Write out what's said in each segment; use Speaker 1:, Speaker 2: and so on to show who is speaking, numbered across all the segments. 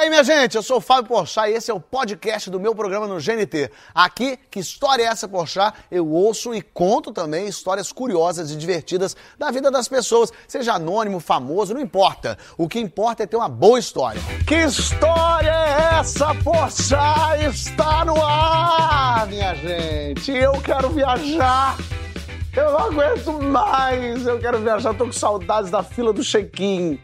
Speaker 1: aí, minha gente, eu sou o Fábio Porchat e esse é o podcast do meu programa no GNT. Aqui, que história é essa, Porchat? Eu ouço e conto também histórias curiosas e divertidas da vida das pessoas, seja anônimo, famoso, não importa. O que importa é ter uma boa história. Que história é essa, Porchat? Está no ar, minha gente. Eu quero viajar. Eu não aguento mais. Eu quero viajar, tô com saudades da fila do check-in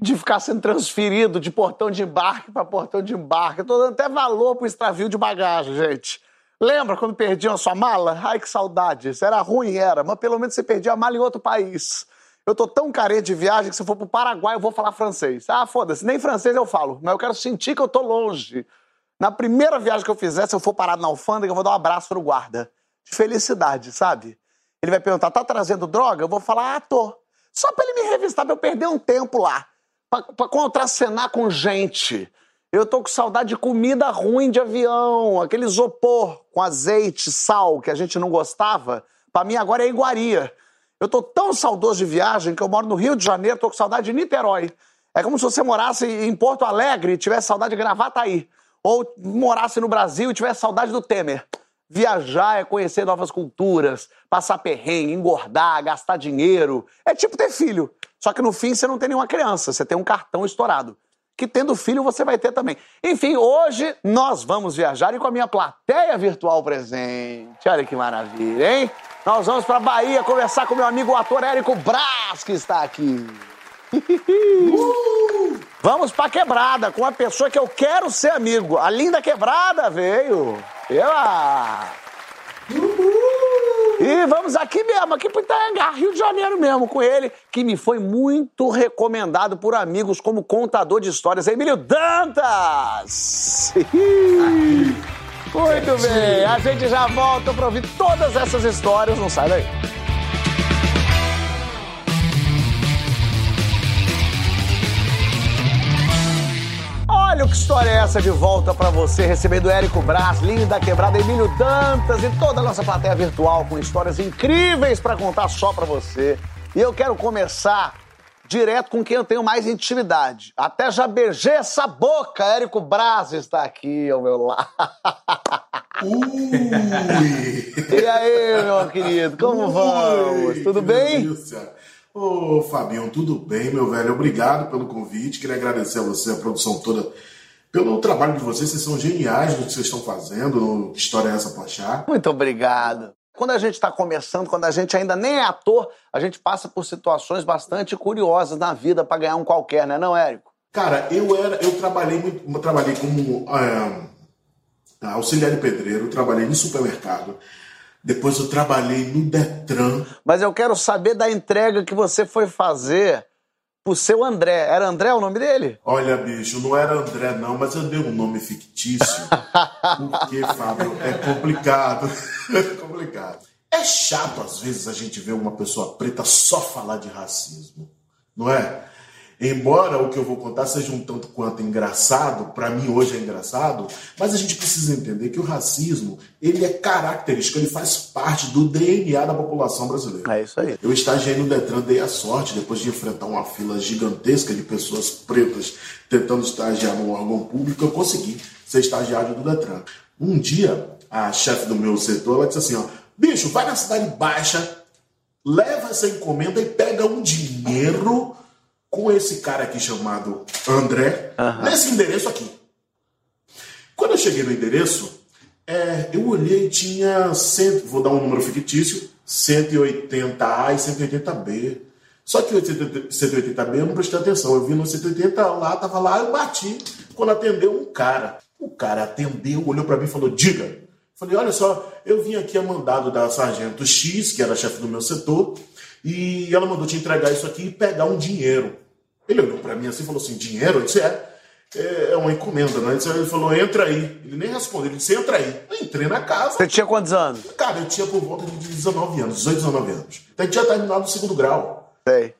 Speaker 1: de ficar sendo transferido de portão de embarque para portão de embarque. Tô dando até valor pro extravio de bagagem, gente. Lembra quando perdiam a sua mala? Ai, que saudade. Isso era ruim, era, mas pelo menos você perdia a mala em outro país. Eu tô tão carente de viagem que se eu for pro Paraguai eu vou falar francês. Ah, foda-se, nem francês eu falo, mas eu quero sentir que eu tô longe. Na primeira viagem que eu fizer, se eu for parado na alfândega, eu vou dar um abraço no guarda. De felicidade, sabe? Ele vai perguntar, tá trazendo droga? Eu vou falar, ah, tô. Só pra ele me revistar, pra eu perder um tempo lá para contracenar com gente. Eu tô com saudade de comida ruim de avião, aquele isopor com azeite, sal que a gente não gostava. Para mim agora é iguaria. Eu tô tão saudoso de viagem que eu moro no Rio de Janeiro, tô com saudade de Niterói. É como se você morasse em Porto Alegre e tivesse saudade de Gravataí. Ou morasse no Brasil e tivesse saudade do Temer. Viajar é conhecer novas culturas, passar perrengue, engordar, gastar dinheiro. É tipo ter filho. Só que no fim você não tem nenhuma criança, você tem um cartão estourado. Que tendo filho você vai ter também. Enfim, hoje nós vamos viajar e com a minha plateia virtual presente. Olha que maravilha, hein? Nós vamos para Bahia conversar com meu amigo o ator Érico Braz, que está aqui. Uh! Vamos pra quebrada com uma pessoa que eu quero ser amigo. A linda quebrada veio. Ela. E vamos aqui mesmo, aqui pro Itaiangá, Rio de Janeiro mesmo, com ele, que me foi muito recomendado por amigos como contador de histórias, Emílio Dantas! Muito bem, a gente já volta para ouvir todas essas histórias, não sai daí. Olha que história é essa de volta para você, recebendo Érico Braz, Linda Quebrada, Emílio Dantas e toda a nossa plateia virtual com histórias incríveis para contar só para você. E eu quero começar direto com quem eu tenho mais intimidade. Até já beijei essa boca, Érico Braz está aqui ao meu lado. Ui. E aí, meu querido, como Ui. vamos? Tudo bem?
Speaker 2: Delícia. Ô, Fabião, tudo bem, meu velho? Obrigado pelo convite. Queria agradecer a você, a produção toda, pelo trabalho de vocês. Vocês são geniais no que vocês estão fazendo, Que História é essa, Pachá?
Speaker 1: Muito obrigado. Quando a gente está começando, quando a gente ainda nem é ator, a gente passa por situações bastante curiosas na vida para ganhar um qualquer, né, não, Érico?
Speaker 2: Cara, eu era, eu trabalhei muito, trabalhei como é, auxiliar de pedreiro, trabalhei no supermercado. Depois eu trabalhei no Detran.
Speaker 1: Mas eu quero saber da entrega que você foi fazer pro seu André. Era André o nome dele?
Speaker 2: Olha, bicho, não era André não, mas eu dei um nome fictício. porque, Fábio, é complicado. é complicado. É chato, às vezes, a gente ver uma pessoa preta só falar de racismo, não é? Embora o que eu vou contar seja um tanto quanto engraçado, para mim hoje é engraçado, mas a gente precisa entender que o racismo, ele é característico, ele faz parte do DNA da população brasileira.
Speaker 1: É isso aí.
Speaker 2: Eu estagiei no Detran, dei a sorte, depois de enfrentar uma fila gigantesca de pessoas pretas tentando estagiar num órgão público, eu consegui ser estagiário do Detran. Um dia, a chefe do meu setor, ela disse assim, ó, bicho, vai na Cidade Baixa, leva essa encomenda e pega um dinheiro com esse cara aqui chamado André, uhum. nesse endereço aqui. Quando eu cheguei no endereço, é, eu olhei e tinha, cento, vou dar um número fictício, 180A e 180B. Só que o 180B eu não prestei atenção. Eu vi no 180 lá, tava lá, eu bati. Quando atendeu um cara. O cara atendeu, olhou para mim e falou: Diga. Falei: Olha só, eu vim aqui a mandado da Sargento X, que era chefe do meu setor, e ela mandou te entregar isso aqui e pegar um dinheiro. Ele olhou para mim assim e falou assim: dinheiro? Eu disse: é. É uma encomenda, né? Ele falou: entra aí. Ele nem respondeu, ele disse: entra aí. Eu entrei na casa.
Speaker 1: Você tinha quantos anos?
Speaker 2: Cara, eu tinha por volta de 19 anos, 18, 19 anos. Então tinha terminado o segundo grau.
Speaker 1: Sei.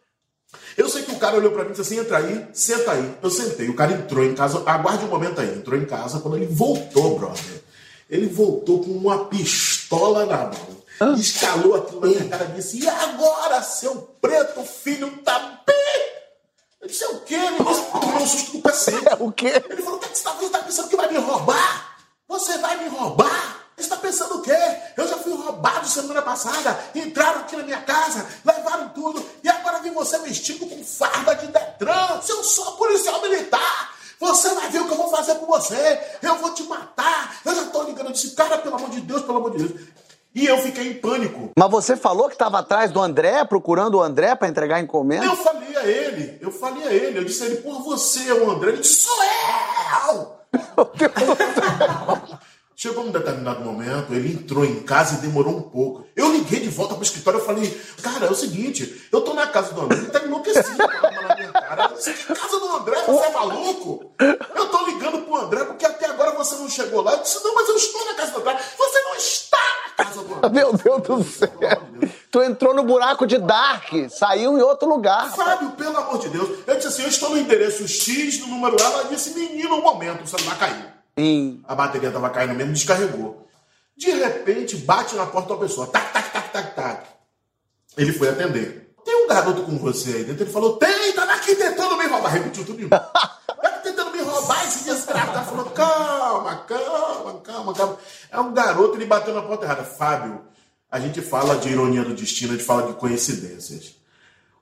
Speaker 2: Eu sei que o cara olhou para mim e disse assim: entra aí, senta aí. Eu sentei. O cara entrou em casa, aguarde um momento aí. Entrou em casa. Quando ele voltou, brother, ele voltou com uma pistola na mão. Ah. Escalou aquilo na minha cara e disse: e agora, seu preto filho tá bem? Eu disse, é o quê? Ele tomou um susto do cacete.
Speaker 1: É o quê?
Speaker 2: Ele falou, o que, é que você tá, você tá pensando que vai me roubar? Você vai me roubar? Você está pensando o quê? Eu já fui roubado semana passada, entraram aqui na minha casa, levaram tudo, e agora vem você vestido com farda de Detran. Se eu sou policial militar, você vai ver o que eu vou fazer com você. Eu vou te matar. Eu já estou ligando. Eu disse, cara, pelo amor de Deus, pelo amor de Deus. E eu fiquei em pânico.
Speaker 1: Mas você falou que estava atrás do André, procurando o André para entregar encomenda?
Speaker 2: Eu falei a ele, eu falei a ele, eu disse a ele, por você é o André. Ele disse, sou eu! Chegou um determinado momento, ele entrou em casa e demorou um pouco. Eu liguei de volta pro escritório e falei, cara, é o seguinte, eu tô na casa do André, ele tá enlouquecido na minha cara. Você que casa do André, você é maluco? Eu tô ligando pro André porque até agora você não chegou lá. Eu disse, não, mas eu estou na casa do André. Você não está na casa do André.
Speaker 1: Meu Deus do céu. Tu entrou no buraco de Dark, saiu em outro lugar.
Speaker 2: Fábio, pelo amor de Deus. Eu disse assim, eu estou no endereço X, no número A. Ela disse, menino, um momento, o celular caiu.
Speaker 1: Sim.
Speaker 2: A bateria tava caindo mesmo, descarregou. De repente, bate na porta uma pessoa. Tac, tac, tac, tac, tac. Ele foi atender. Tem um garoto com você aí dentro? Ele falou, tem, tava aqui tentando me roubar. Repetiu tudo. Tava tentando me roubar esse desgraçado. Tá falando, calma, calma, calma, calma. É um garoto, ele bateu na porta errada. Fábio, a gente fala de ironia do destino, a gente fala de coincidências.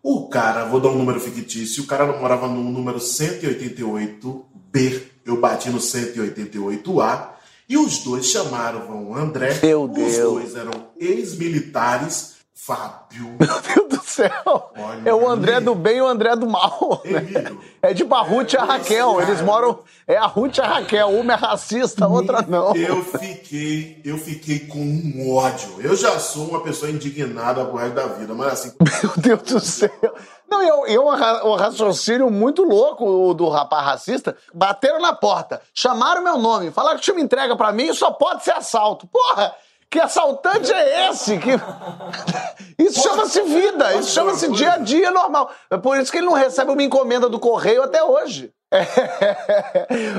Speaker 2: O cara, vou dar um número fictício, o cara morava no número 188B eu bati no 188A e os dois chamaram André.
Speaker 1: Meu Deus.
Speaker 2: Os dois eram ex-militares. Fábio.
Speaker 1: Meu Deus do céu.
Speaker 2: Olha,
Speaker 1: é o André do bem e o André do mal. né? É tipo a Ruth e a
Speaker 2: É,
Speaker 1: Raquel. Eles moram. É a Ruth e a Raquel. Uma é racista, a outra não.
Speaker 2: Eu fiquei, eu fiquei com um ódio. Eu já sou uma pessoa indignada pro resto da vida, mas assim,
Speaker 1: Meu Deus do céu. Não, eu, eu um raciocínio muito louco o do rapaz racista. Bateram na porta, chamaram meu nome, falaram que tinha uma entrega pra mim e só pode ser assalto. Porra! Que assaltante é esse? Que... Isso chama-se vida, isso chama-se dia a dia normal. É por isso que ele não recebe uma encomenda do correio até hoje. É.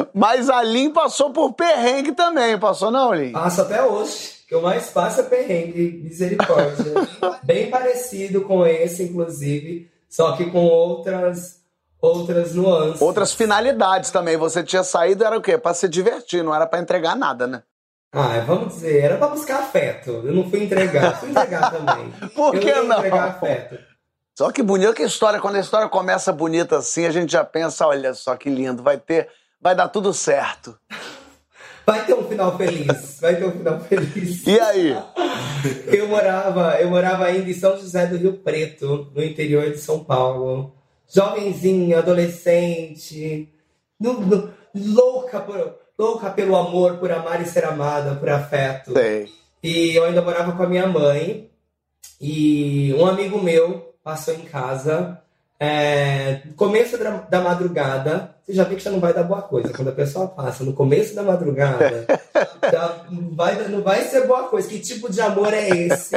Speaker 1: Mas a Lin passou por perrengue também, passou não, Lin?
Speaker 3: Passo até hoje. O que eu mais passo é perrengue, misericórdia. Bem parecido com esse, inclusive, só que com outras, outras nuances.
Speaker 1: Outras finalidades também. Você tinha saído, era o quê? Pra se divertir, não era pra entregar nada, né?
Speaker 3: Ah, vamos dizer, era pra buscar afeto. Eu não fui entregar, fui entregar também.
Speaker 1: Por
Speaker 3: eu
Speaker 1: que
Speaker 3: ia
Speaker 1: não?
Speaker 3: entregar afeto.
Speaker 1: Só que bonito que a história, quando a história começa bonita assim, a gente já pensa, olha só que lindo, vai ter, vai dar tudo certo.
Speaker 3: Vai ter um final feliz, vai ter um final feliz.
Speaker 1: E aí?
Speaker 3: Eu morava, eu morava ainda em São José do Rio Preto, no interior de São Paulo. Jovenzinha, adolescente, no- no- louca, por- louca pelo amor, por amar e ser amada, por afeto. E eu ainda morava com a minha mãe. E um amigo meu passou em casa. É, começo da, da madrugada, você já vê que já não vai dar boa coisa. Quando a pessoa passa no começo da madrugada, não, vai, não vai ser boa coisa. Que tipo de amor é esse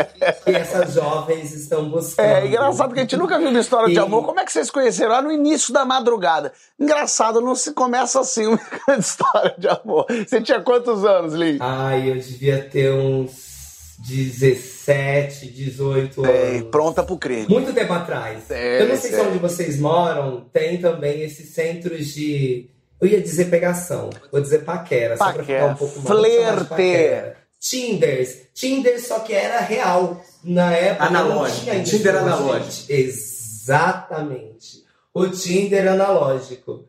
Speaker 3: que essas jovens estão buscando?
Speaker 1: É engraçado que a gente nunca viu uma história de
Speaker 3: E-
Speaker 1: amor. Como é que vocês conheceram? Lá no início da madrugada. Engraçado, não se começa assim uma história de amor. Você tinha quantos anos, Lin?
Speaker 3: Ai, eu devia ter uns 17, 18
Speaker 1: Sei,
Speaker 3: anos.
Speaker 1: pronta pro crime.
Speaker 3: Muito tempo atrás.
Speaker 1: É,
Speaker 3: eu não sei se
Speaker 1: sei.
Speaker 3: onde vocês moram tem também esses centros de. Eu ia dizer pegação, vou dizer paquera, só pra
Speaker 1: Paquera,
Speaker 3: ficar um pouco mais.
Speaker 1: flerte.
Speaker 3: paquera. Tinders. Tinder só que era real. Na época
Speaker 4: Analógico.
Speaker 3: não tinha
Speaker 4: Tinder analógico.
Speaker 3: gente. Exatamente. O Tinder analógico.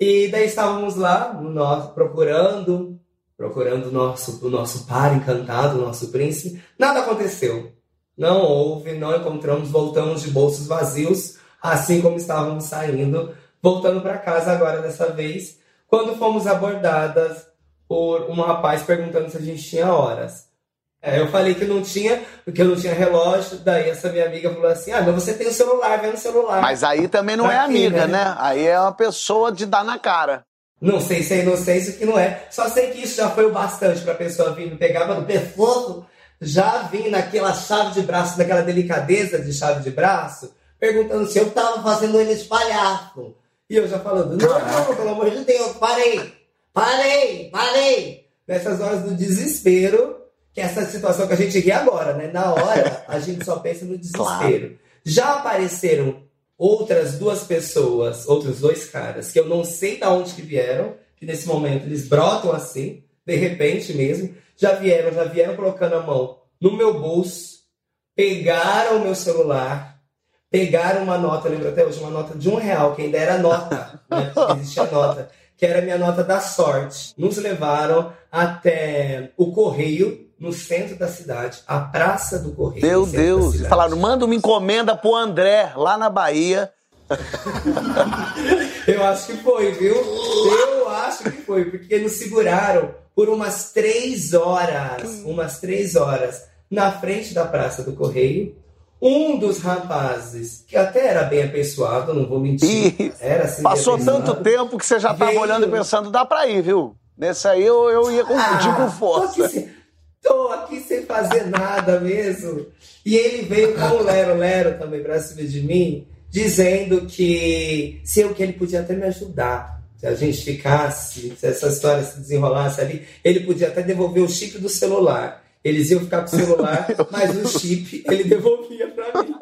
Speaker 3: E daí estávamos lá, no nosso, procurando, procurando o nosso, o nosso par encantado, o nosso príncipe. Nada aconteceu. Não houve, não encontramos, voltamos de bolsos vazios, assim como estávamos saindo, voltando para casa agora dessa vez, quando fomos abordadas por um rapaz perguntando se a gente tinha horas. É, eu falei que não tinha, porque eu não tinha relógio, daí essa minha amiga falou assim, ah, mas você tem o celular, vê no celular.
Speaker 1: Mas aí também não
Speaker 3: Pra
Speaker 1: é
Speaker 3: quê,
Speaker 1: amiga,
Speaker 3: né?
Speaker 1: né? Aí é uma pessoa de dar na cara.
Speaker 3: Não sei se é inocência que não é. Só sei que isso já foi o bastante pra pessoa vir me pegava no pescoço, já vim naquela chave de braço, naquela delicadeza de chave de braço, perguntando se eu tava fazendo ele espalhaço. E eu já falando, não, não, pelo amor de Deus, parei, parei, parei. Nessas horas do desespero, que é essa situação que a gente ri agora, né? Na hora, a gente só pensa no desespero. Já apareceram outras duas pessoas, outros dois caras, que eu não sei de onde que vieram, que nesse momento eles brotam assim, de repente mesmo, já vieram, já vieram colocando a mão no meu bolso, pegaram o meu celular, pegaram uma nota, lembro até hoje, uma nota de um real, que ainda era nota, né? existia nota, que era a minha nota da sorte. Nos levaram até o correio, no centro da cidade, a Praça do Correio.
Speaker 1: Meu Deus! E falaram, manda uma encomenda pro André, lá na Bahia.
Speaker 3: Eu acho que foi, viu? Eu acho que foi, porque nos seguraram por umas três horas, umas três horas, na frente da Praça do Correio. Um dos rapazes, que até era bem apessoado, não vou mentir, era assim.
Speaker 1: Passou tanto tempo que você já estava veio... olhando e pensando, dá pra ir, viu? Nesse aí eu, eu ia confundir ah, com força.
Speaker 3: Aqui, tô aqui sem fazer nada mesmo. E ele veio com o Lero Lero também pra cima de mim, dizendo que se eu que ele podia até me ajudar. Se a gente ficasse, se essa história se desenrolasse ali, ele podia até devolver o chip do celular. Eles iam ficar com o celular, mas o chip ele devolvia para mim.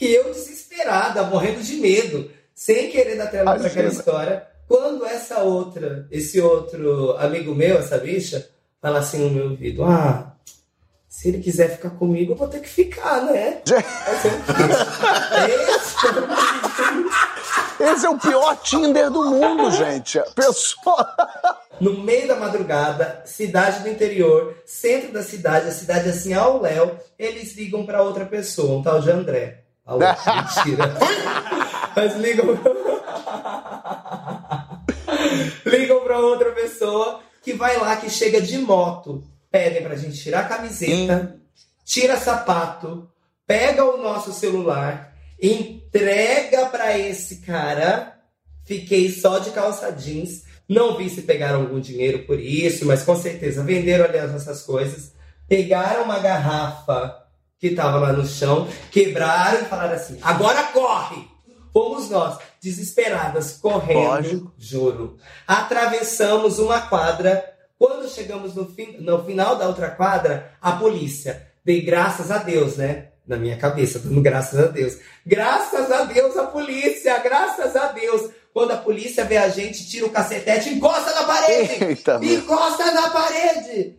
Speaker 3: e eu desesperada, morrendo de medo, sem querer dar tela para aquela história. Quando essa outra, esse outro amigo meu, essa bicha, fala assim no meu ouvido: Ah, se ele quiser ficar comigo, eu vou ter que ficar, né?
Speaker 1: Esse é o pior Tinder do mundo, gente. Pessoa.
Speaker 3: No meio da madrugada, cidade do interior, centro da cidade, a cidade assim ao léu, eles ligam para outra pessoa, um tal de André. Alô, mentira. Mas ligam. ligam para outra pessoa que vai lá, que chega de moto. Pedem pra gente tirar a camiseta, tira sapato, pega o nosso celular, entrega para esse cara. Fiquei só de calça jeans. Não vi se pegaram algum dinheiro por isso, mas com certeza venderam ali as nossas coisas. Pegaram uma garrafa que estava lá no chão, quebraram e falaram assim: agora corre! Fomos nós, desesperadas, correndo, Lógico. juro. Atravessamos uma quadra. Quando chegamos no, fim, no final da outra quadra, a polícia. Dei graças a Deus, né? Na minha cabeça, dando graças a Deus. Graças a Deus, a polícia, graças a Deus. Quando a polícia vê a gente, tira o cacetete, encosta na parede! Eita, encosta na parede!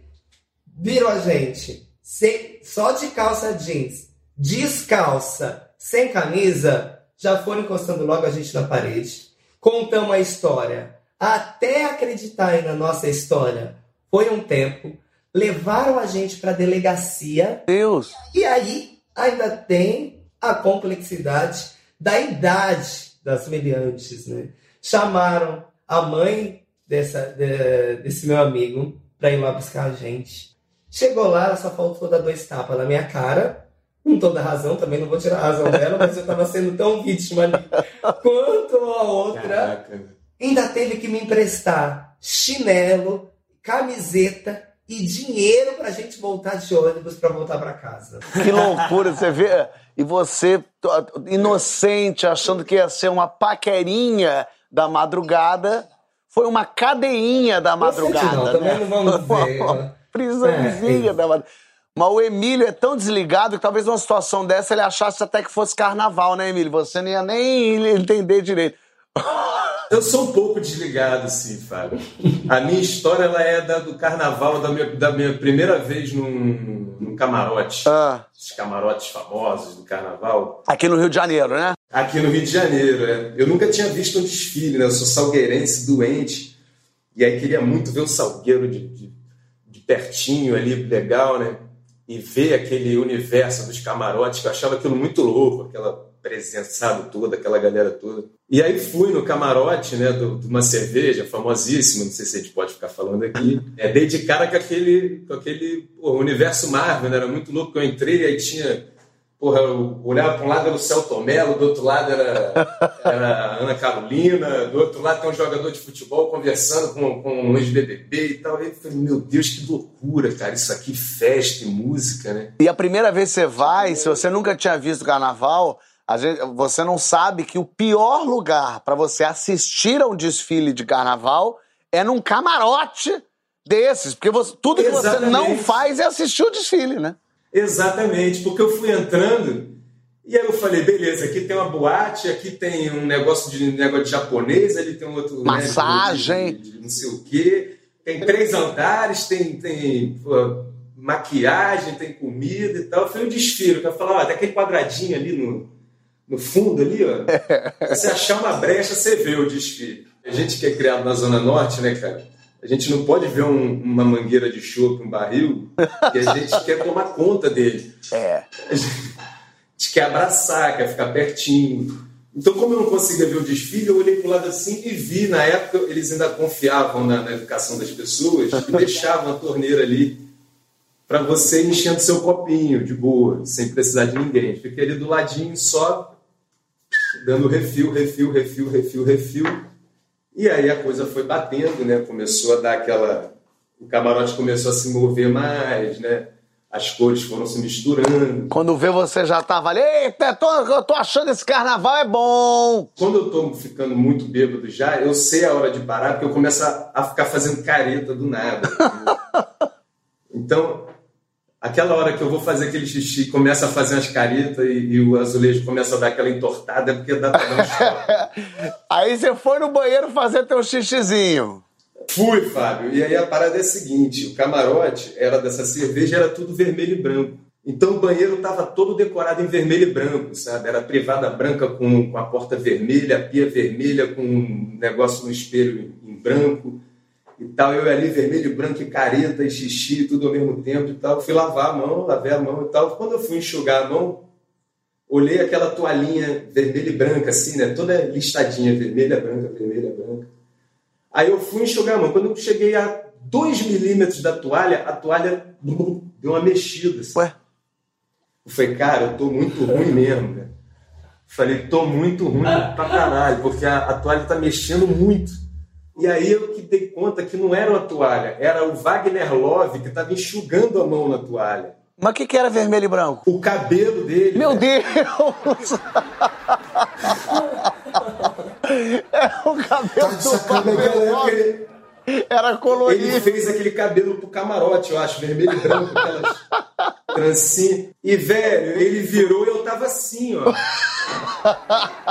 Speaker 3: Viram a gente, sem, só de calça jeans, descalça, sem camisa, já foram encostando logo a gente na parede. Contamos a história. Até acreditarem na nossa história, foi um tempo. Levaram a gente para a delegacia.
Speaker 1: Deus!
Speaker 3: E aí ainda tem a complexidade da idade das meliantes, né? Chamaram a mãe dessa, de, desse meu amigo para ir lá buscar a gente. Chegou lá, ela só faltou dar dois tapas na minha cara com toda razão, também não vou tirar a razão dela, mas eu estava sendo tão vítima ali quanto a outra. Caraca. Ainda teve que me emprestar chinelo, camiseta e dinheiro para a gente voltar de ônibus para voltar para casa.
Speaker 1: Que loucura, você vê. E você, inocente, achando que ia ser uma paquerinha da madrugada, foi uma cadeinha da madrugada. Não,
Speaker 3: né? também não vamos dizer.
Speaker 1: Prisãozinha é, da madrugada. Mas o Emílio é tão desligado que talvez numa situação dessa ele achasse até que fosse carnaval, né, Emílio? Você não ia nem entender direito.
Speaker 4: Eu sou um pouco desligado, sim, Fábio. A minha história ela é da, do carnaval, da minha, da minha primeira vez num, num camarote. Ah. Os camarotes famosos do carnaval.
Speaker 1: Aqui no Rio de Janeiro, né?
Speaker 4: Aqui no Rio de Janeiro, é. Eu nunca tinha visto um desfile, né? Eu sou salgueirense, doente. E aí queria muito ver o salgueiro de, de, de pertinho ali, legal, né? E ver aquele universo dos camarotes, que eu achava aquilo muito louco, aquela presençada toda, aquela galera toda. E aí fui no camarote, né, de uma cerveja famosíssima, não sei se a gente pode ficar falando aqui, é, dei de cara com aquele, com aquele pô, universo Marvel, né, era muito louco, eu entrei, aí tinha Porra, eu olhava para um lado era o Celto Melo, do outro lado era, era a Ana Carolina, do outro lado tem um jogador de futebol conversando com, com um ex-BBB e tal. Aí eu falei, meu Deus, que loucura, cara, isso aqui, festa e música, né?
Speaker 1: E a primeira vez que você vai, se você nunca tinha visto carnaval, gente, você não sabe que o pior lugar para você assistir a um desfile de carnaval é num camarote desses, porque você, tudo que Exatamente. você não faz é assistir o desfile, né?
Speaker 4: Exatamente, porque eu fui entrando E aí eu falei, beleza, aqui tem uma boate, aqui tem um negócio de negócio de japonês, ali tem um outro. né,
Speaker 1: Massagem.
Speaker 4: de- de não sei o quê. Tem três andares, tem, tem pô, maquiagem, tem comida e tal. Foi um desfile. Eu falei, ó, tem aquele quadradinho ali no, no fundo ali, ó. Se você achar uma brecha, você vê o desfile. A gente que é criado na Zona Norte, né, cara? A gente não pode ver um- uma mangueira de chope, um barril, que a gente quer tomar conta dele.
Speaker 1: É.
Speaker 4: A gente quer abraçar, quer ficar pertinho. Então, como eu não conseguia ver o desfile, eu olhei para o lado assim e vi, na época, eles ainda confiavam na, na educação das pessoas e deixavam a torneira ali para você ir enchendo seu copinho de boa, sem precisar de ninguém. Fiquei ali do ladinho só, dando refil, refil, refil, refil, refil. E aí a coisa foi batendo, né? Começou a dar aquela. O camarote começou a se mover mais, né? As cores foram se misturando.
Speaker 1: Quando vê você já tava ali, eita, tô, eu tô achando esse carnaval é bom.
Speaker 4: Quando eu tô ficando muito bêbado já, eu sei a hora de parar, porque eu começo a, a ficar fazendo careta do nada. então, aquela hora que eu vou fazer aquele xixi, começa a fazer umas caretas e, e o azulejo começa a dar aquela entortada, é porque dá pra dar um.
Speaker 1: Aí você foi no banheiro fazer teu xixizinho.
Speaker 4: Fui, Fábio. E aí a parada é a seguinte: o camarote era dessa cerveja, era tudo vermelho e branco. Então o banheiro estava todo decorado em vermelho e branco, sabe? Era privada branca com, com a porta vermelha, a pia vermelha com um negócio no espelho em branco e tal. Eu ali vermelho e branco e careta e xixi, tudo ao mesmo tempo e tal. Fui lavar a mão, lavei a mão e tal. Quando eu fui enxugar a mão, olhei aquela toalhinha vermelha e branca, assim, né? Toda listadinha, vermelha, branca, vermelha, branca. Aí eu fui enxugar a mão. Quando eu cheguei a 2 milímetros da toalha, a toalha deu uma mexida. Assim.
Speaker 1: Ué?
Speaker 4: Eu falei, cara, eu tô muito ruim mesmo, né? Falei, tô muito ruim pra caralho, porque a, a toalha tá mexendo muito. E aí eu que dei conta que não era uma toalha, era o Wagner Love que tava enxugando a mão na toalha.
Speaker 1: Mas o que, que era vermelho e branco?
Speaker 4: O cabelo dele.
Speaker 1: Meu
Speaker 4: né?
Speaker 1: Deus! É o cabelo
Speaker 2: Tá
Speaker 1: do Wagner
Speaker 4: época,
Speaker 1: Love.
Speaker 4: ele,
Speaker 1: Era
Speaker 4: ele
Speaker 1: colorido.
Speaker 4: fez aquele cabelo pro camarote, eu acho, vermelho e branco, aquelas trancinhas. E, velho, ele virou e eu tava assim, ó.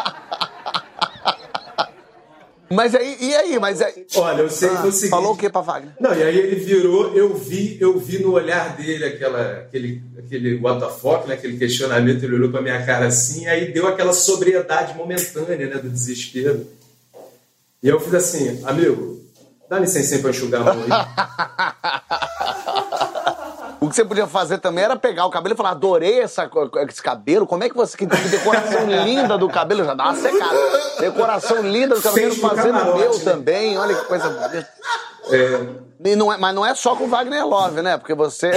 Speaker 1: Mas aí, e aí? Mas aí.
Speaker 4: Olha, eu sei que foi o seguinte.
Speaker 1: Falou o que pra Wagner?
Speaker 4: Não, e aí ele virou, eu vi, eu vi no olhar dele aquela, aquele, aquele what the fuck, né, aquele questionamento, ele olhou pra minha cara assim, aí deu aquela sobriedade momentânea, né, do desespero. E eu fiz assim, amigo, dá licença pra enxugar a mão aí.
Speaker 1: O que você podia fazer também era pegar o cabelo e falar: adorei essa, esse cabelo, como é que você. Que decoração linda do cabelo, já dá uma secada. Decoração linda do cabelo, fazendo o meu
Speaker 4: né?
Speaker 1: também, olha que coisa.
Speaker 4: É,
Speaker 1: não é- mas não é só com o Wagner Love, né? Porque você,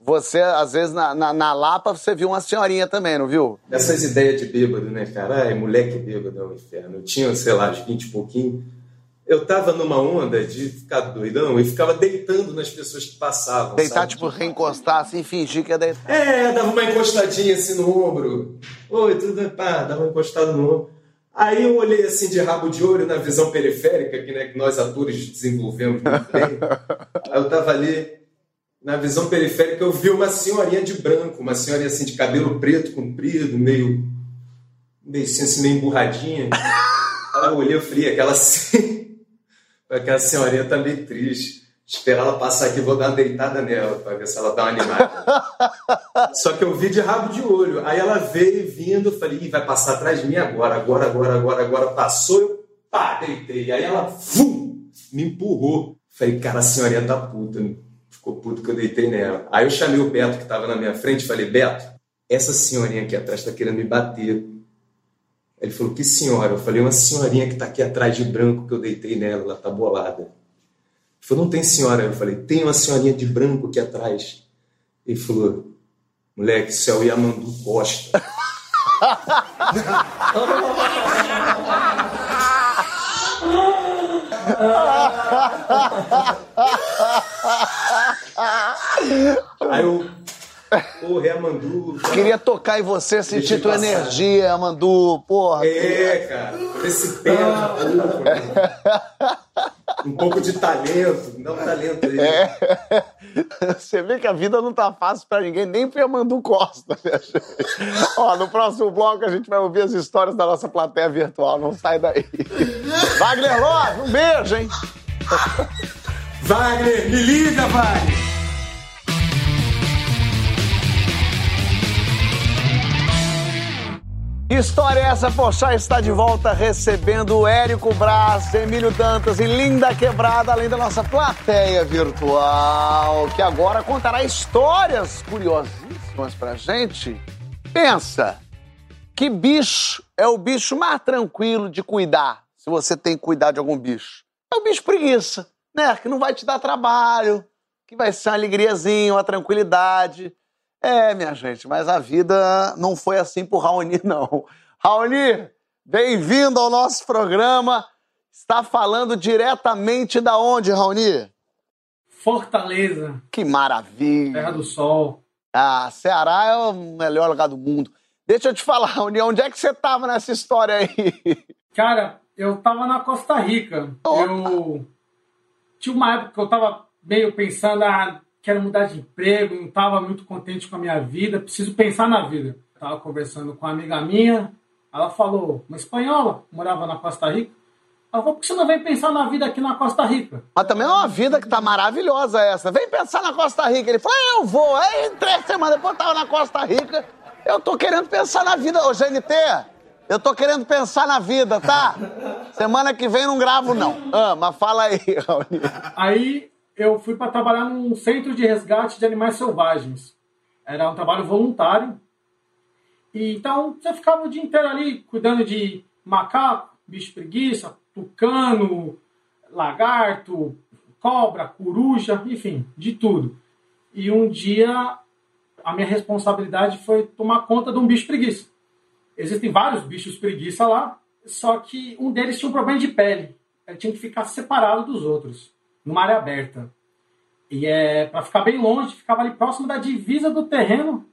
Speaker 1: você às vezes, na, na, na Lapa, você viu uma senhorinha também, não viu?
Speaker 4: essas ideias de bêbado, né, cara? Ai, moleque bêbado é um inferno. Eu tinha, sei lá, uns 20 e pouquinho. Eu tava numa onda de ficar doidão e ficava deitando nas pessoas que passavam.
Speaker 1: Deitar,
Speaker 4: sabe?
Speaker 1: tipo, reencostar assim, fingir que é deitar.
Speaker 4: É, dava uma encostadinha assim no ombro. Oi, tudo bem? Pá, dava uma encostada no ombro. Aí eu olhei assim de rabo de olho na visão periférica, que, né, que nós atores desenvolvemos muito bem. Aí eu tava ali, na visão periférica, eu vi uma senhorinha de branco, uma senhorinha assim de cabelo preto, comprido, meio. meio assim, assim meio emburradinha. Aí eu olhei, eu falei, aquela, assim, aquela senhorinha tá meio triste. Esperar ela passar aqui, vou dar uma deitada nela, pra ver se ela dá uma animada. Só que eu vi de rabo de olho. Aí ela veio vindo, falei, Ih, vai passar atrás de mim agora, agora, agora, agora, agora. Passou, eu pá, deitei. Aí ela, vum, me empurrou. Falei, cara, a senhorinha tá puta. Ficou puto que eu deitei nela. Aí eu chamei o Beto, que tava na minha frente, falei, Beto, essa senhorinha aqui atrás tá querendo me bater. Ele falou, que senhora? Eu falei, uma senhorinha que tá aqui atrás de branco que eu deitei nela, ela tá bolada. Ele falou, não tem senhora. Eu falei, tem uma senhorinha de branco aqui atrás. Ele falou, moleque, isso é o Yamandu Costa. Aí eu, porra, Yamandu.
Speaker 1: Queria tocar em você, sentir tua
Speaker 4: passar.
Speaker 1: energia, Amandu, porra.
Speaker 4: É, cara, esse pé um pouco, né? um pouco de talento, dá um talento aí.
Speaker 1: Você vê que a vida não tá fácil pra ninguém, nem pra Mandu Costa. Né, Ó, no próximo bloco a gente vai ouvir as histórias da nossa plateia virtual. Não sai daí. Wagner Love, um beijo, hein?
Speaker 4: Wagner, me liga, Wagner!
Speaker 1: História é essa? Poxa, está de volta recebendo o Érico Braz, Emílio Dantas e Linda Quebrada, além da nossa plateia virtual, que agora contará histórias curiosíssimas pra gente. Pensa, que bicho é o bicho mais tranquilo de cuidar, se você tem que cuidar de algum bicho? É o bicho preguiça, né? Que não vai te dar trabalho, que vai ser uma alegriazinha, uma tranquilidade. É, minha gente, mas a vida não foi assim pro Raoni, não. Raoni, bem-vindo ao nosso programa. Está falando diretamente da onde, Raoni?
Speaker 5: Fortaleza.
Speaker 1: Que maravilha.
Speaker 5: Terra do Sol.
Speaker 1: Ah, Ceará é o melhor lugar do mundo. Deixa eu te falar, Raoni, onde é que você estava nessa história aí?
Speaker 5: Cara, eu tava na Costa Rica. Opa. Eu tinha uma época que eu tava meio pensando, ah, quero mudar de emprego, não estava muito contente com a minha vida, preciso pensar na vida. Estava conversando com uma amiga minha, ela falou, uma espanhola, morava na Costa Rica. Ela falou, por que você não vem pensar na vida aqui na Costa Rica?
Speaker 1: Mas também é uma vida que tá maravilhosa essa. Vem pensar na Costa Rica. Ele falou, ah, eu vou. Aí, três semanas depois, eu tava na Costa Rica. Eu tô querendo pensar na vida. Ô, GNT, eu tô querendo pensar na vida, tá? Semana que vem não gravo, não. Ah, mas fala aí, Raoni.
Speaker 5: Aí eu fui para trabalhar num centro de resgate de animais selvagens. Era um trabalho voluntário. E, então, você ficava o dia inteiro ali cuidando de macaco, bicho preguiça, tucano, lagarto, cobra, coruja, enfim, de tudo. E um dia a minha responsabilidade foi tomar conta de um bicho preguiça. Existem vários bichos preguiça lá, só que um deles tinha um problema de pele. Ele tinha que ficar separado dos outros numa área aberta. E é para ficar bem longe, ficava ali próximo da divisa do terreno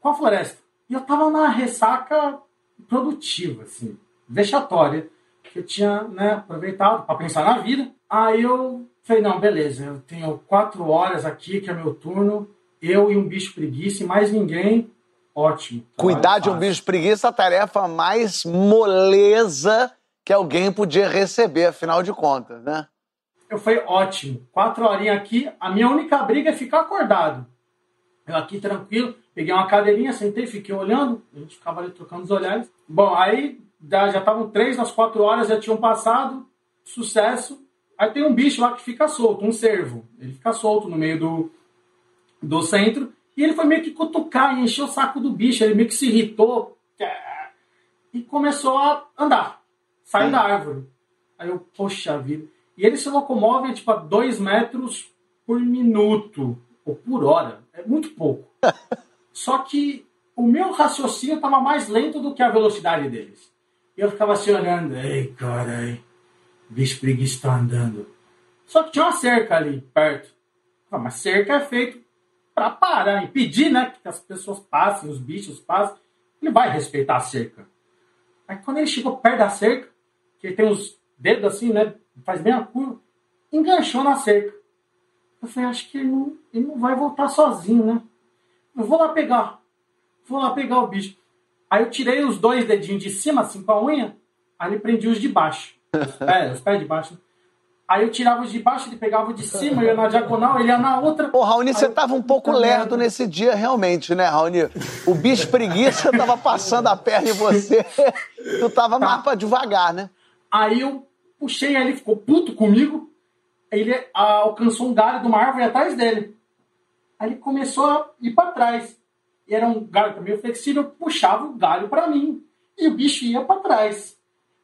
Speaker 5: com a floresta. E eu tava na ressaca produtiva, assim, vexatória, que eu tinha né, aproveitado para pensar na vida. Aí eu falei, não, beleza, eu tenho quatro horas aqui, que é meu turno, eu e um bicho preguiça e mais ninguém, ótimo.
Speaker 1: Cuidar de um bicho preguiça é a tarefa mais moleza que alguém podia receber, afinal de contas, né?
Speaker 5: Eu falei, ótimo, quatro horinhas aqui, a minha única briga é ficar acordado. Eu aqui tranquilo, peguei uma cadeirinha, sentei, fiquei olhando, a gente ficava ali trocando os olhares. Bom, aí já estavam três das quatro horas, já tinham passado, sucesso. Aí tem um bicho lá que fica solto, um cervo. Ele fica solto no meio do, do centro, e ele foi meio que cutucar e encheu o saco do bicho, ele meio que se irritou e começou a andar, saiu da árvore. Aí eu, poxa vida. E ele se locomove tipo, a 2 metros por minuto, ou por hora. É muito pouco. Só que o meu raciocínio estava mais lento do que a velocidade deles. E eu ficava assim olhando, ei, carai, bicho preguiça está andando. Só que tinha uma cerca ali perto. Ah, mas cerca é feito para parar, impedir né, que as pessoas passem, os bichos passem. Ele vai respeitar a cerca. Aí quando ele chegou perto da cerca, que ele tem os dedos assim, né, faz bem a curva, enganchou na cerca. Eu falei, acho que ele não, ele não vai voltar sozinho, né? Eu vou lá pegar. Vou lá pegar o bicho. Aí eu tirei os dois dedinhos de cima, assim, com a unha, aí ele prendia os de baixo. Os pés, os pés de baixo. Aí eu tirava os de baixo, ele pegava de cima, eu ia na diagonal, ele ia na outra.
Speaker 1: Ô, Raoni, você tava um pouco lerdo nesse dia, realmente, né, Raoni? O bicho preguiça tava passando a perna em você, tu tava tá. mais pra devagar, né?
Speaker 5: Aí eu puxei ele, ficou puto comigo. Ele alcançou um galho de uma árvore atrás dele. Aí ele começou a ir para trás. E era um galho meio flexível, puxava o galho para mim. E o bicho ia para trás.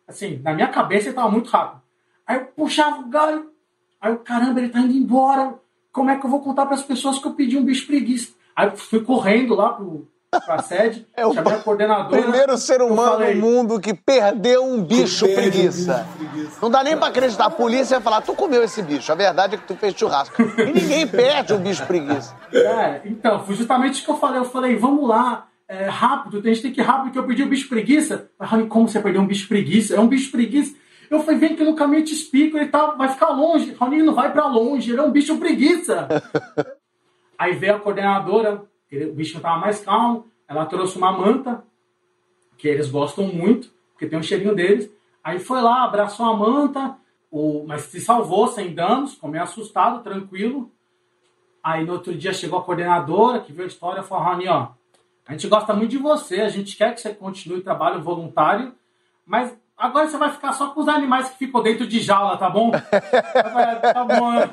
Speaker 5: Assim, na minha cabeça ele estava muito rápido. Aí eu puxava o galho. Aí eu, caramba, ele tá indo embora. Como é que eu vou contar para as pessoas que eu pedi um bicho preguiça? Aí eu fui correndo lá pro, pra sede, é o chamei a coordenadora.
Speaker 1: Primeiro ser humano falei, no mundo que perdeu um bicho preguiça. Um bicho preguiça. Não dá nem pra acreditar. A polícia ia falar, tu comeu esse bicho. A verdade é que tu fez churrasco. E ninguém perde um bicho preguiça.
Speaker 5: É, então, foi justamente o que eu falei. Eu falei, vamos lá, é, rápido, a gente tem que ir rápido, que eu pedi um bicho preguiça. Rami, como você perdeu um bicho preguiça? É um bicho preguiça. Eu falei, vem que no caminho eu te explico, ele tá, vai ficar longe. Rony não vai para longe, ele é um bicho preguiça. Aí veio a coordenadora, o bicho estava mais calmo, ela trouxe uma manta, que eles gostam muito, porque tem um cheirinho deles. Aí foi lá, abraçou a manta, o, mas se salvou sem danos, ficou meio assustado, tranquilo. Aí no outro dia chegou a coordenadora, que viu a história, falou, Rani, ó, a gente gosta muito de você, a gente quer que você continue o trabalho voluntário, mas agora você vai ficar só com os animais que ficam dentro de jaula, tá bom? tá bom, né?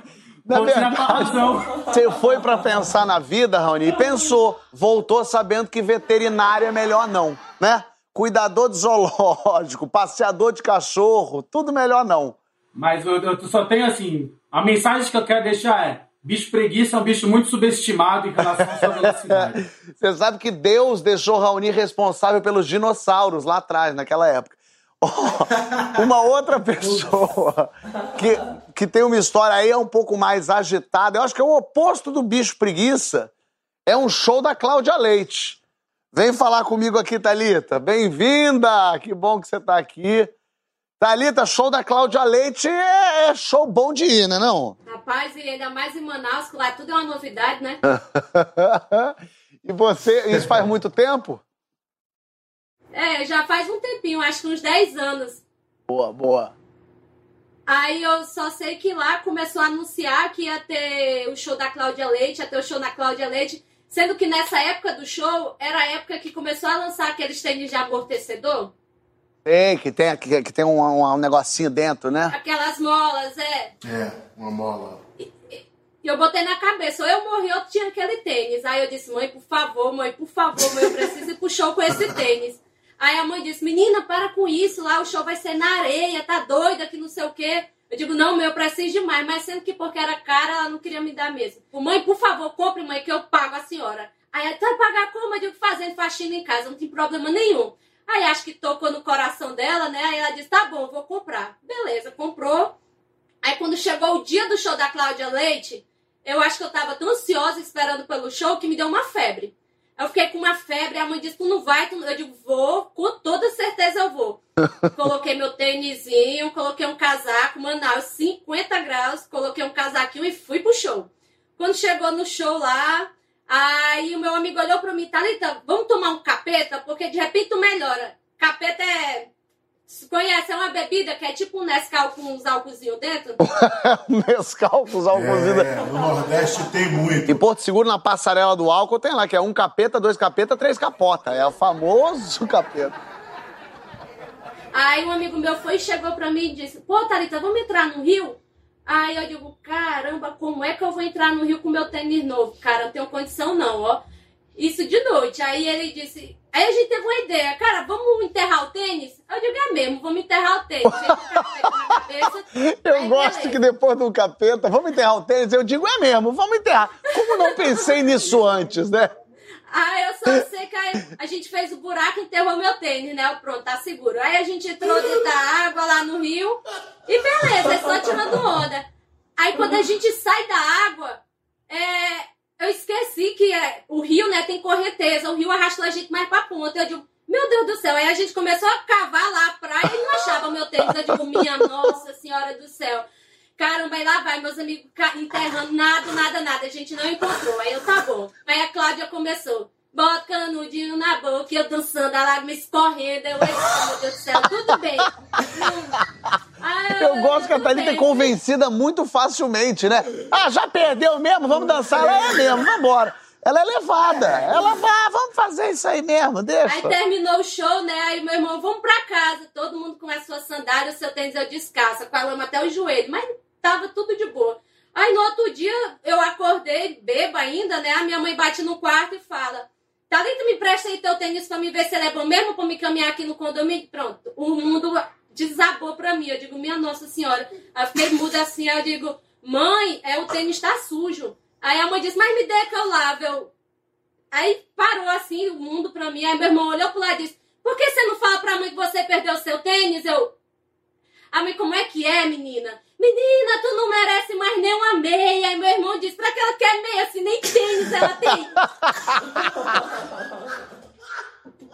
Speaker 1: Na verdade, você foi para pensar na vida, Raoni, e pensou, voltou sabendo que veterinário é melhor não, né? Cuidador de zoológico, passeador de cachorro, tudo melhor não.
Speaker 5: Mas eu, eu só tenho assim, a mensagem que eu quero deixar é: bicho preguiça é um bicho muito subestimado em relação à sua velocidade.
Speaker 1: Você sabe que Deus deixou Raoni responsável pelos dinossauros lá atrás, naquela época. Oh, uma outra pessoa que, que tem uma história aí é um pouco mais agitada, eu acho que é o oposto do bicho preguiça, é um show da Cláudia Leite. Vem falar comigo aqui, Thalita. Bem-vinda! Que bom que você está aqui. Thalita, show da Cláudia Leite é, é, show bom de ir, né não?
Speaker 6: Rapaz, e ainda mais em Manaus, que lá tudo é uma novidade, né?
Speaker 1: e você, isso faz muito tempo?
Speaker 6: É, já faz um tempinho, acho que uns 10 anos.
Speaker 1: Boa, boa.
Speaker 6: Aí eu só sei que lá começou a anunciar que ia ter o show da Cláudia Leite, ia ter o show da Cláudia Leite, sendo que nessa época do show era a época que começou a lançar aqueles tênis de amortecedor.
Speaker 1: Tem, que tem, que, que tem um, um, um, negocinho dentro, né?
Speaker 6: Aquelas molas, é.
Speaker 2: É, uma mola.
Speaker 6: E, e eu botei na cabeça, ou eu morri ou tinha aquele tênis. Aí eu disse, mãe, por favor, mãe, por favor, mãe, eu preciso ir pro show com esse tênis. Aí a mãe disse, menina, para com isso, lá o show vai ser na areia, tá doida, que não sei o quê. Eu digo, não, meu, eu preciso demais. Mas sendo que porque era cara, ela não queria me dar mesmo. Mãe, por favor, compre, mãe, que eu pago a senhora. Aí ela, vai pagar como? Eu digo, fazendo faxina em casa, não tem problema nenhum. Aí acho que tocou no coração dela, né? Aí ela disse: tá bom, vou comprar. Beleza, comprou. Aí quando chegou o dia do show da Cláudia Leite, eu acho que eu tava tão ansiosa esperando pelo show que me deu uma febre. Eu fiquei com uma febre, a mãe disse: Tu não vai? Eu digo: Vou, com toda certeza eu vou. coloquei meu tênisinho, coloquei um casaco, Manaus, 50 graus, coloquei um casaquinho e fui pro show. Quando chegou no show lá, Aí o meu amigo olhou pra mim, Thalita, vamos tomar um capeta? Porque de repente tu melhora. Capeta é. Conhece? É uma bebida que é tipo um Nescau com uns álcoolzinhos dentro?
Speaker 1: Nescau com uns álcoolzinhos
Speaker 2: é, No Nordeste tem muito.
Speaker 1: Em Porto Seguro, na passarela do álcool, tem lá, que é um capeta, dois capeta, três capota. É o famoso capeta.
Speaker 6: Aí um amigo meu foi e chegou pra mim e disse: Pô, Thalita, vamos entrar no Rio? Aí eu digo, caramba, como é que eu vou entrar no Rio com meu tênis novo? Cara, não tenho condição não, ó. Isso de noite. Aí ele disse, aí a gente teve uma ideia, cara, vamos enterrar o tênis? Eu digo, é mesmo, vamos enterrar o tênis.
Speaker 1: Cabeça, eu aí, gosto beleza. que depois do capeta, vamos enterrar o tênis? Eu digo, é mesmo, vamos enterrar. Como não pensei nisso antes, né?
Speaker 6: Ah, eu só sei que a gente fez o buraco e enterrou meu tênis, né? Pronto, tá seguro. Aí a gente entrou dentro da água lá no rio e beleza, é só tirando onda. Aí quando a gente sai da água, é, eu esqueci que é, o rio, né, tem correnteza. O rio arrasta a gente mais pra ponta. Eu digo, meu Deus do céu. Aí a gente começou a cavar lá a praia e não achava meu tênis. Eu digo, minha nossa senhora do céu. Caramba, aí lá vai, meus amigos enterrando, nada, nada, nada. A gente não encontrou. Aí eu, tá bom. Aí a Cláudia começou. Bota canudinho na boca, eu dançando, a lágrima escorrendo. Eu, meu Deus do céu, tudo bem.
Speaker 1: Eu gosto que a Thalita é convencida muito facilmente, né? Ah, já perdeu mesmo? Vamos dançar? Ela é mesmo, vambora. Ela é levada. Ela vai, ah, vamos fazer isso aí mesmo, deixa.
Speaker 6: Aí terminou o show, né? Aí meu irmão, vamos pra casa. Todo mundo com a sua sandália, o seu tênis eu descalça, com a lama até o joelho. Mas tava tudo de boa. Aí no outro dia eu acordei, beba ainda, né? A minha mãe bate no quarto e fala: Thalita, me presta aí teu tênis pra me ver se ele é bom mesmo pra me caminhar aqui no condomínio. Pronto, o mundo desabou pra mim. Eu digo, minha Nossa Senhora. Aí fiquei muda assim, eu digo, mãe, é, o tênis tá sujo. Aí a mãe disse, mas me dê que eu lavo. Eu... Aí parou assim o mundo pra mim. Aí meu irmão olhou pro lado e disse, por que você não fala pra mãe que você perdeu seu tênis? Eu, a mãe, como é que é, menina? Menina, tu não merece mais nem uma meia. E meu irmão disse, pra que ela quer meia se nem tênis ela tem?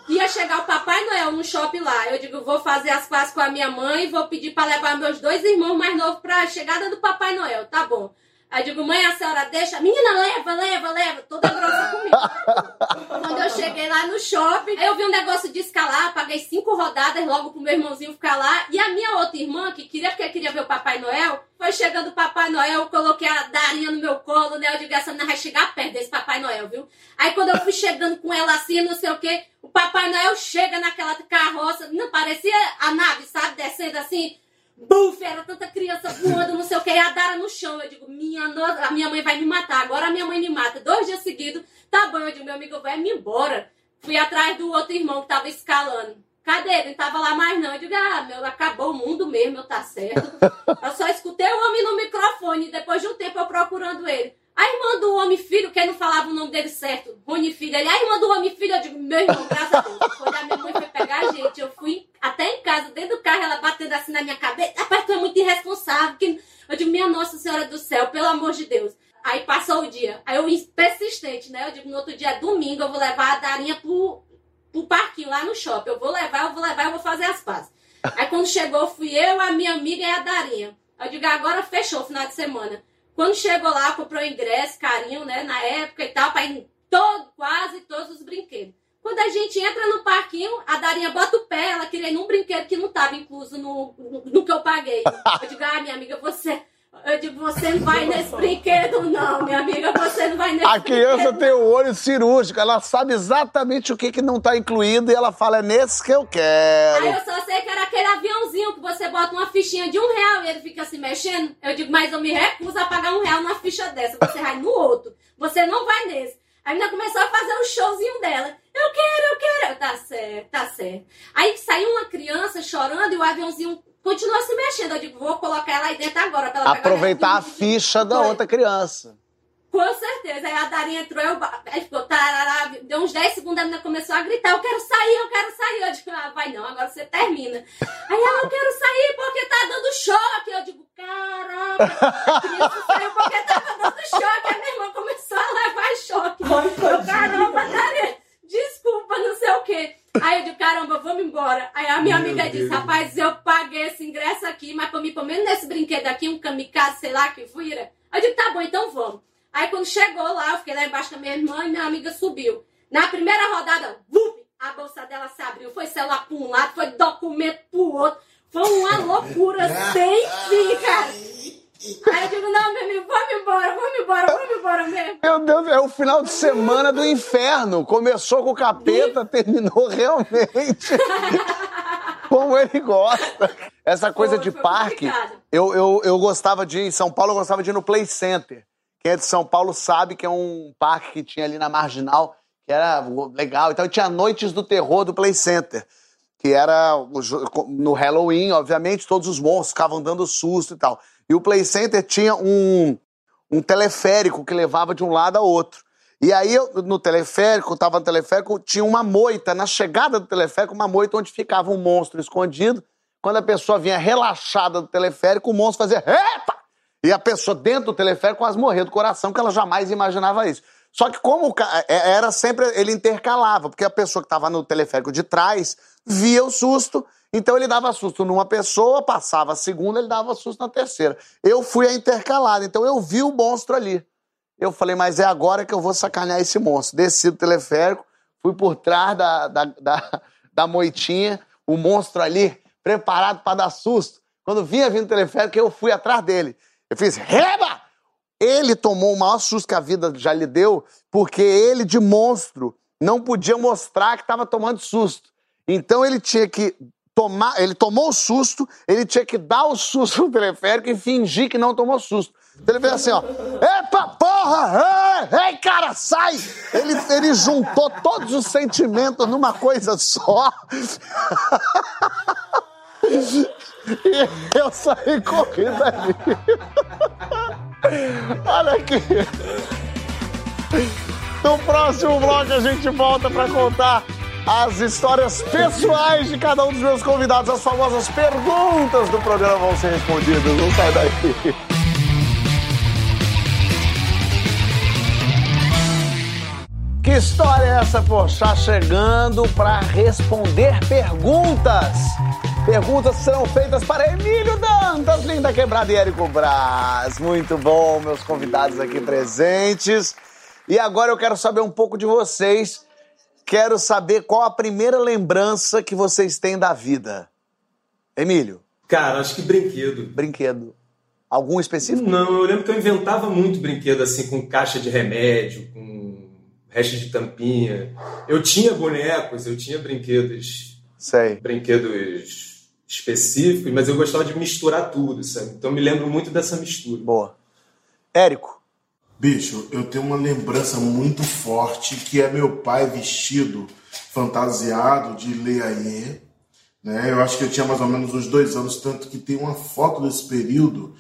Speaker 6: Ia chegar o Papai Noel no shopping lá. Eu digo, vou fazer as pazes com a minha mãe, vou pedir para levar meus dois irmãos mais novos para a chegada do Papai Noel. Tá bom. Aí digo, mãe, a senhora deixa? Menina, leva, leva, leva. Toda grossa comigo. Quando eu cheguei lá no shopping, eu vi um negócio de escalar, paguei cinco rodadas logo pro meu irmãozinho ficar lá. E a minha outra irmã, que queria porque queria ver o Papai Noel, foi chegando o Papai Noel, eu coloquei a Darinha no meu colo, né? Eu digo, essa não vai chegar perto desse Papai Noel, viu? Aí quando eu fui chegando com ela assim, não sei o quê, Papai Noel chega naquela carroça, não parecia a nave, sabe? Descendo assim, buf, era tanta criança voando, não sei o que, e a Dara no chão. Eu digo, minha, no... a minha mãe vai me matar, agora a minha mãe me mata. Dois dias seguidos, tá bom, eu digo, meu amigo, vai me embora. Fui atrás do outro irmão que tava escalando. Cadê ele? Não tava lá mais não. Eu digo, ah, meu, acabou o mundo mesmo, tá certo. Eu só escutei o homem no microfone, depois de um tempo eu procurando ele. A irmã do homem filho, que não falava o nome dele certo, Rony Filho. Ele, a irmã do homem filho, eu digo, meu irmão, graças a Deus. Quando a minha mãe foi pegar a gente, eu fui até em casa, dentro do carro, ela batendo assim na minha cabeça. Rapaz, tu é muito irresponsável. Que... Eu digo, minha Nossa Senhora do Céu, pelo amor de Deus. Aí passou o dia. Aí eu, persistente, né? Eu digo, no outro dia, domingo, eu vou levar a Darinha pro, pro parquinho lá no shopping. Eu vou levar, eu vou levar, eu vou fazer as pazes. Aí quando chegou, fui eu, a minha amiga e a Darinha. Eu digo, agora fechou o final de semana. Quando chegou lá, comprou ingresso, carinho, né, na época e tal, para ir todo, quase todos os brinquedos. Quando a gente entra no parquinho, a Darinha bota o pé, ela queria ir num brinquedo que não estava incluso no, no, no, que eu paguei. Eu digo, ah, minha amiga, você. Eu digo, você não vai nesse brinquedo, não, minha amiga, você não vai nesse
Speaker 1: A criança
Speaker 6: brinquedo.
Speaker 1: tem o olho cirúrgico, ela sabe exatamente o que, que não está incluído e ela fala, é nesse que eu quero.
Speaker 6: Aí eu só sei que era aquele aviãozinho que você bota uma fichinha de um real e ele fica se mexendo. Eu digo, mas eu me recuso a pagar um real numa ficha dessa. Você vai no outro. Você não vai nesse. A menina começou a fazer o showzinho dela. Eu quero, eu quero. Tá certo, tá certo. Aí saiu uma criança chorando e o aviãozinho continua se mexendo. Eu digo, vou colocar ela aí dentro agora. Pra ela pegar
Speaker 1: Aproveitar a ficha da
Speaker 6: Foi.
Speaker 1: outra criança.
Speaker 6: Com certeza. Aí a Darinha entrou, eu, aí ficou, tarará, deu uns 10 segundos, a menina começou a gritar, eu quero sair, eu quero sair. Eu digo, ah, vai não, agora você termina. Aí ela, eu quero sair porque tá dando choque. Eu digo, caraca, a criança saiu porque tava dando choque. A minha irmã começou a levar choque. Eu, caramba, Darinha, desculpa, não sei o quê. Aí eu digo, caramba, vamos embora. Aí a minha
Speaker 2: Meu
Speaker 6: amiga disse, rapaz, eu paguei esse ingresso aqui, mas pra mim, pelo menos nesse brinquedo aqui, um kamikaze, sei lá, que fuira. Eu digo, tá bom, então vamos. Aí quando chegou lá, eu fiquei lá embaixo com a minha irmã e minha amiga subiu. Na primeira rodada, vup, a bolsa dela se abriu. Foi celular pra um lado, foi documento pro outro. Foi uma loucura sem fim, cara. Aí eu digo, não, meu amigo, vamos embora, vamos embora, vamos embora mesmo.
Speaker 1: Meu Deus, é o final de semana do inferno. Começou com o capeta, terminou realmente como ele gosta. Essa coisa
Speaker 6: Foi,
Speaker 1: de
Speaker 6: foi
Speaker 1: parque,
Speaker 6: complicado.
Speaker 1: eu, eu, eu gostava de ir em São Paulo, eu gostava de ir no Play Center. Quem é de São Paulo sabe que é um parque que tinha ali na Marginal, que era legal. Então tinha Noites do Terror do Play Center, que era no Halloween, obviamente, todos os monstros ficavam dando susto e tal. E o Play Center tinha um, um teleférico que levava de um lado a outro. E aí, eu, no teleférico, eu tava no teleférico, tinha uma moita, na chegada do teleférico, uma moita onde ficava um monstro escondido. Quando a pessoa vinha relaxada do teleférico, o monstro fazia epa! E a pessoa dentro do teleférico quase morreu do coração, porque ela jamais imaginava isso. Só que como ca- é- era sempre, ele intercalava, porque a pessoa que estava no teleférico de trás via o susto, então ele dava susto numa pessoa, passava a segunda, ele dava susto na terceira. Eu fui a intercalada, então eu vi o monstro ali. Eu falei, mas é agora que eu vou sacanear esse monstro. Desci do teleférico, fui por trás da, da, da, da moitinha, o monstro ali, preparado para dar susto. Quando vinha vindo o teleférico, eu fui atrás dele. Eu fiz, reba! Ele tomou o maior susto que a vida já lhe deu, porque ele, de monstro, não podia mostrar que estava tomando susto. Então ele tinha que tomar, ele tomou o susto, ele tinha que dar o susto no teleférico e fingir que não tomou susto. Então ele fez assim, ó, epa, porra, ei, cara, sai! Ele, ele juntou todos os sentimentos numa coisa só. E eu saí correndo ali. Olha aqui. No próximo bloco a gente volta pra contar as histórias pessoais de cada um dos meus convidados. As famosas perguntas do programa vão ser respondidas. Não sai daí. Que história é essa, Poxa? Chegando pra responder perguntas. Perguntas serão feitas para Emílio Dantas, Linda Quebrada e Érico Braz. Muito bom, meus convidados aqui presentes. E agora eu quero saber um pouco de vocês. Quero saber qual a primeira lembrança que vocês têm da vida. Emílio,
Speaker 4: Cara, acho que brinquedo.
Speaker 1: brinquedo. Algum específico?
Speaker 4: Não, eu lembro que eu inventava muito brinquedo assim, com caixa de remédio, com resto de tampinha. Eu tinha bonecos, eu tinha brinquedos,
Speaker 1: Sei.
Speaker 4: brinquedos específicos, mas eu gostava de misturar tudo, sabe? Então eu me lembro muito dessa mistura.
Speaker 1: Boa. Érico,
Speaker 2: Bicho, eu tenho uma lembrança muito forte que é meu pai vestido, fantasiado de Leaie. Né? Eu acho que eu tinha mais ou menos uns dois anos, tanto que tem uma foto desse período.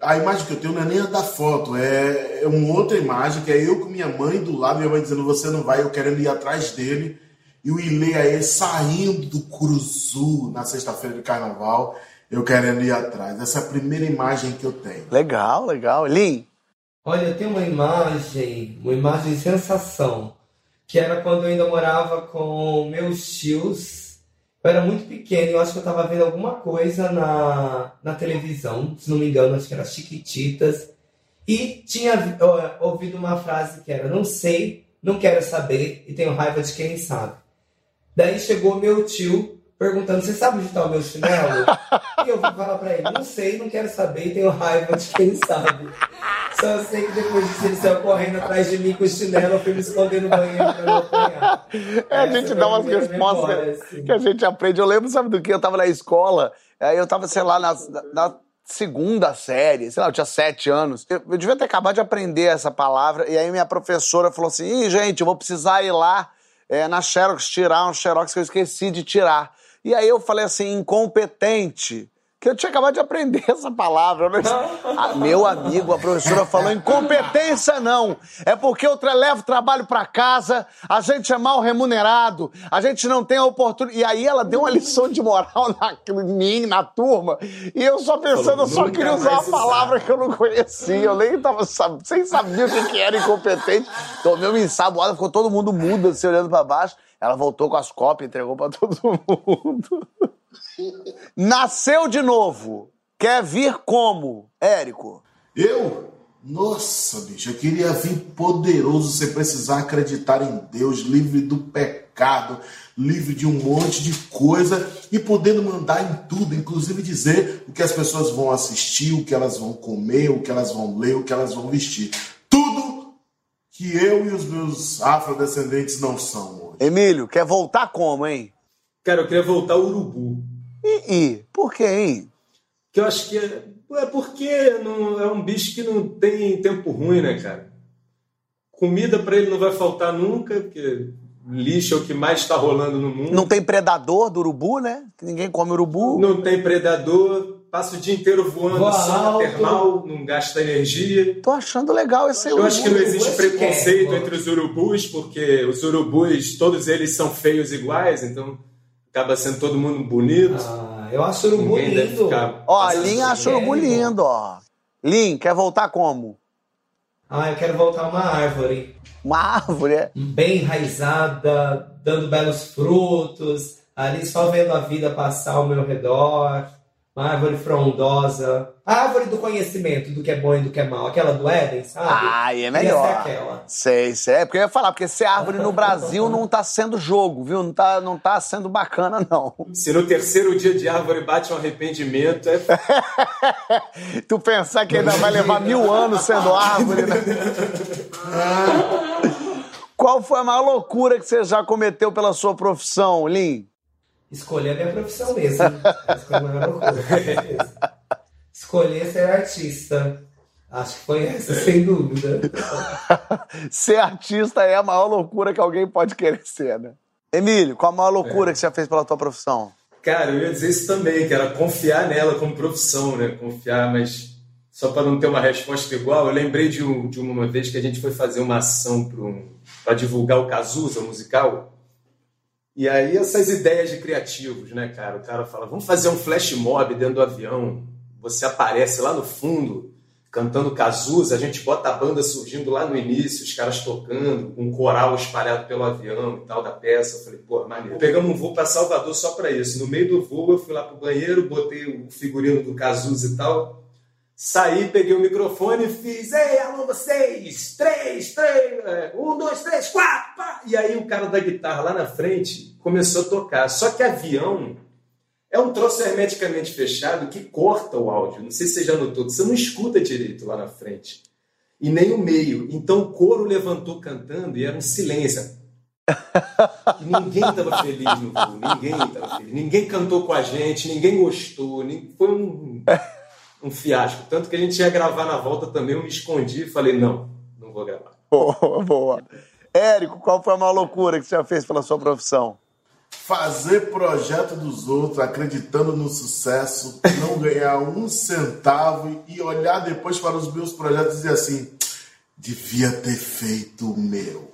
Speaker 2: A imagem que eu tenho não é nem a da foto, é, é uma outra imagem, que é eu com minha mãe do lado, minha mãe dizendo você não vai, eu querendo ir atrás dele, e o Ileaê saindo do Curuzu na sexta-feira de carnaval, eu querendo ir atrás. Essa é a primeira imagem que eu tenho.
Speaker 1: legal, legal. Lin,
Speaker 3: Olha, tenho uma imagem, uma imagem de sensação, que era quando eu ainda morava com meus tios. Eu era muito pequeno, eu acho que eu estava vendo alguma coisa na, na televisão, se não me engano, acho que era Chiquititas, e tinha ouvido uma frase que era: Não sei, não quero saber e tenho raiva de quem sabe. Daí chegou meu tio perguntando: Você sabe onde está o meu chinelo? e eu fui falar pra ele: Não sei, não quero saber e tenho raiva de quem sabe. Só sei que depois disso ele saiu correndo atrás de mim com o chinelo, eu fui me esconder no banheiro pra não apanhar.
Speaker 1: É, a gente dá umas respostas
Speaker 3: assim.
Speaker 1: que a gente aprende. Eu lembro, sabe do que? Eu tava na escola, aí eu tava, sei lá, na, na segunda série, sei lá, eu tinha sete anos. Eu, eu devia ter acabado de aprender essa palavra, e aí minha professora falou assim: Ih, gente, eu vou precisar ir lá é, na Xerox tirar um Xerox que eu esqueci de tirar. E aí eu falei assim, incompetente. Que eu tinha acabado de aprender essa palavra. Não- Ah, meu amigo, a professora falou: incompetência não. É porque eu tra- levo trabalho pra casa, a gente é mal remunerado, a gente não tem a oportunidade. E aí ela deu uma lição de moral na, em mim, na turma, e eu só pensando, eu só
Speaker 4: "Nunca
Speaker 1: queria usar uma palavra
Speaker 4: usar."
Speaker 1: que eu não conhecia. Eu nem tava sab... sem saber o que, que era incompetente. Tomei uma ensaboada, ficou todo mundo mudo, assim, olhando pra baixo. Ela voltou com as cópias, entregou pra todo mundo. Nasceu de novo. Quer vir como, Érico?
Speaker 2: Eu? Nossa, bicho, eu queria vir poderoso sem precisar acreditar em Deus, livre do pecado, livre de um monte de coisa e podendo mandar em tudo, inclusive dizer o que as pessoas vão assistir, o que elas vão comer, o que elas vão ler, o que elas vão vestir. Tudo que eu e os meus afrodescendentes não são.
Speaker 1: Emílio, quer voltar como, hein?
Speaker 4: Cara, eu queria voltar ao urubu.
Speaker 1: E, e por quê, hein?
Speaker 4: Que eu acho que é, é porque não, é um bicho que não tem tempo ruim, né, cara? Comida pra ele não vai faltar nunca, porque lixo é o que mais está rolando no mundo.
Speaker 1: Não tem predador do urubu, né? Que ninguém come urubu.
Speaker 4: Não tem predador, passa o dia inteiro voando
Speaker 3: Voa
Speaker 4: só
Speaker 3: alto.
Speaker 4: termal, não gasta energia.
Speaker 1: Tô achando legal esse
Speaker 4: Eu
Speaker 1: urubu.
Speaker 4: acho que não existe
Speaker 3: é
Speaker 4: preconceito entre os urubus, porque os urubus, todos eles são feios iguais, então acaba sendo todo mundo bonito.
Speaker 3: Ah, eu acho o urubu
Speaker 4: Ninguém deve
Speaker 3: lindo.
Speaker 4: ficar.
Speaker 1: Ó, a Lin acha o urubu lindo, ó. Lin, quer voltar como?
Speaker 3: Ah, eu quero voltar uma árvore.
Speaker 1: Uma árvore, é?
Speaker 3: bem enraizada, dando belos frutos, ali só vendo a vida passar ao meu redor, uma árvore frondosa, a árvore do conhecimento do que é bom e do que é mal, aquela do Éden, sabe?
Speaker 1: Ah, e é melhor.
Speaker 3: ser aquela.
Speaker 1: Sei, sei. É porque eu ia falar, porque ser árvore no Brasil não tá sendo jogo, viu? Não tá, não tá sendo bacana, não.
Speaker 4: Se no terceiro dia de árvore bate um arrependimento, é
Speaker 1: Tu pensar que ainda vai levar mil anos sendo árvore, né? Qual foi a maior loucura que você já cometeu pela sua profissão, Lin?
Speaker 3: Escolher a minha profissão mesmo. Essa foi a maior loucura, com certeza. Escolher ser artista. Acho que foi essa, sem dúvida.
Speaker 1: Ser artista é a maior loucura que alguém pode querer ser, né? Emílio, qual a maior loucura que você já fez pela tua profissão?
Speaker 4: Cara, eu ia dizer isso também, que era confiar nela como profissão, né? Confiar, mas só para não ter uma resposta igual, eu lembrei de, um- de uma vez que a gente foi fazer uma ação para divulgar o Cazuza, o musical. E aí essas ideias de criativos, né, cara? O cara fala, vamos fazer um flash mob dentro do avião. Você aparece lá no fundo, cantando Cazuza, a gente bota a banda surgindo lá no início, os caras tocando, um coral espalhado pelo avião e tal da peça. Eu falei, pô, maneiro. Pegamos um voo para Salvador só para isso. No meio do voo, eu fui lá pro banheiro, botei o figurino do Cazuza e tal. Saí, peguei o microfone e fiz, ei, alô vocês, três, três, é, um, dois, três, quatro, pá. E aí o cara da guitarra lá na frente começou a tocar. Só que avião é um troço hermeticamente fechado que corta o áudio. Não sei se você já notou, você não escuta direito lá na frente. E nem o meio. Então o coro levantou cantando e era um silêncio. E ninguém estava feliz no voo, ninguém estava feliz. Ninguém cantou com a gente, ninguém gostou. Foi um, um fiasco. Tanto que a gente ia gravar na volta também, eu me escondi e falei, não, não vou gravar.
Speaker 1: Boa, boa. Érico, qual foi a maior loucura que você já fez pela sua profissão?
Speaker 2: fazer projeto dos outros, acreditando no sucesso, não ganhar um centavo e olhar depois para os meus projetos e dizer assim: devia ter feito o meu.